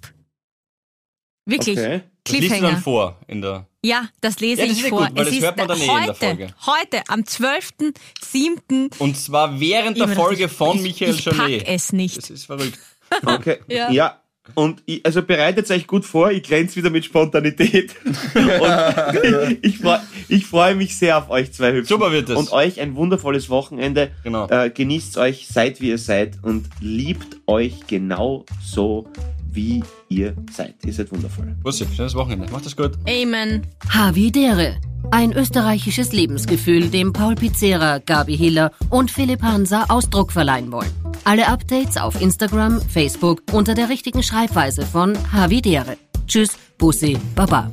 Speaker 2: Wirklich.
Speaker 1: Okay.
Speaker 3: Das liest du dann vor in der.
Speaker 2: Ja, das lese
Speaker 3: Ja, das
Speaker 2: ich
Speaker 3: ist
Speaker 2: vor.
Speaker 3: gut, weil
Speaker 2: es
Speaker 3: das
Speaker 2: ist
Speaker 3: hört man dann eh in
Speaker 2: heute,
Speaker 3: der Folge.
Speaker 2: heute, am 12.07.
Speaker 3: Und zwar während der
Speaker 2: Ich-
Speaker 3: Folge von
Speaker 2: ich-
Speaker 3: Michael
Speaker 2: Ich pack
Speaker 3: Janet.
Speaker 2: es nicht.
Speaker 3: Das ist verrückt.
Speaker 1: Okay.
Speaker 2: Ja.
Speaker 1: ja. Und ich, also bereitet euch gut vor, ich glänze wieder mit Spontanität. und ich, freu- ich freue mich sehr auf euch zwei Hübschen.
Speaker 3: Super wird es.
Speaker 1: Und euch ein wundervolles Wochenende.
Speaker 3: Genau.
Speaker 1: Äh, genießt euch, seid wie ihr seid und liebt euch genau so, wie ihr seid. Ihr seid wundervoll.
Speaker 3: Bussi, schönes Wochenende. Macht es gut.
Speaker 2: Amen.
Speaker 4: Havidere. Ein österreichisches Lebensgefühl, dem Paul Pizzera, Gabi Hiller und Philipp Hansa Ausdruck verleihen wollen. Alle Updates auf Instagram, Facebook unter der richtigen Schreibweise von Havidere. Tschüss, Bussi, Baba.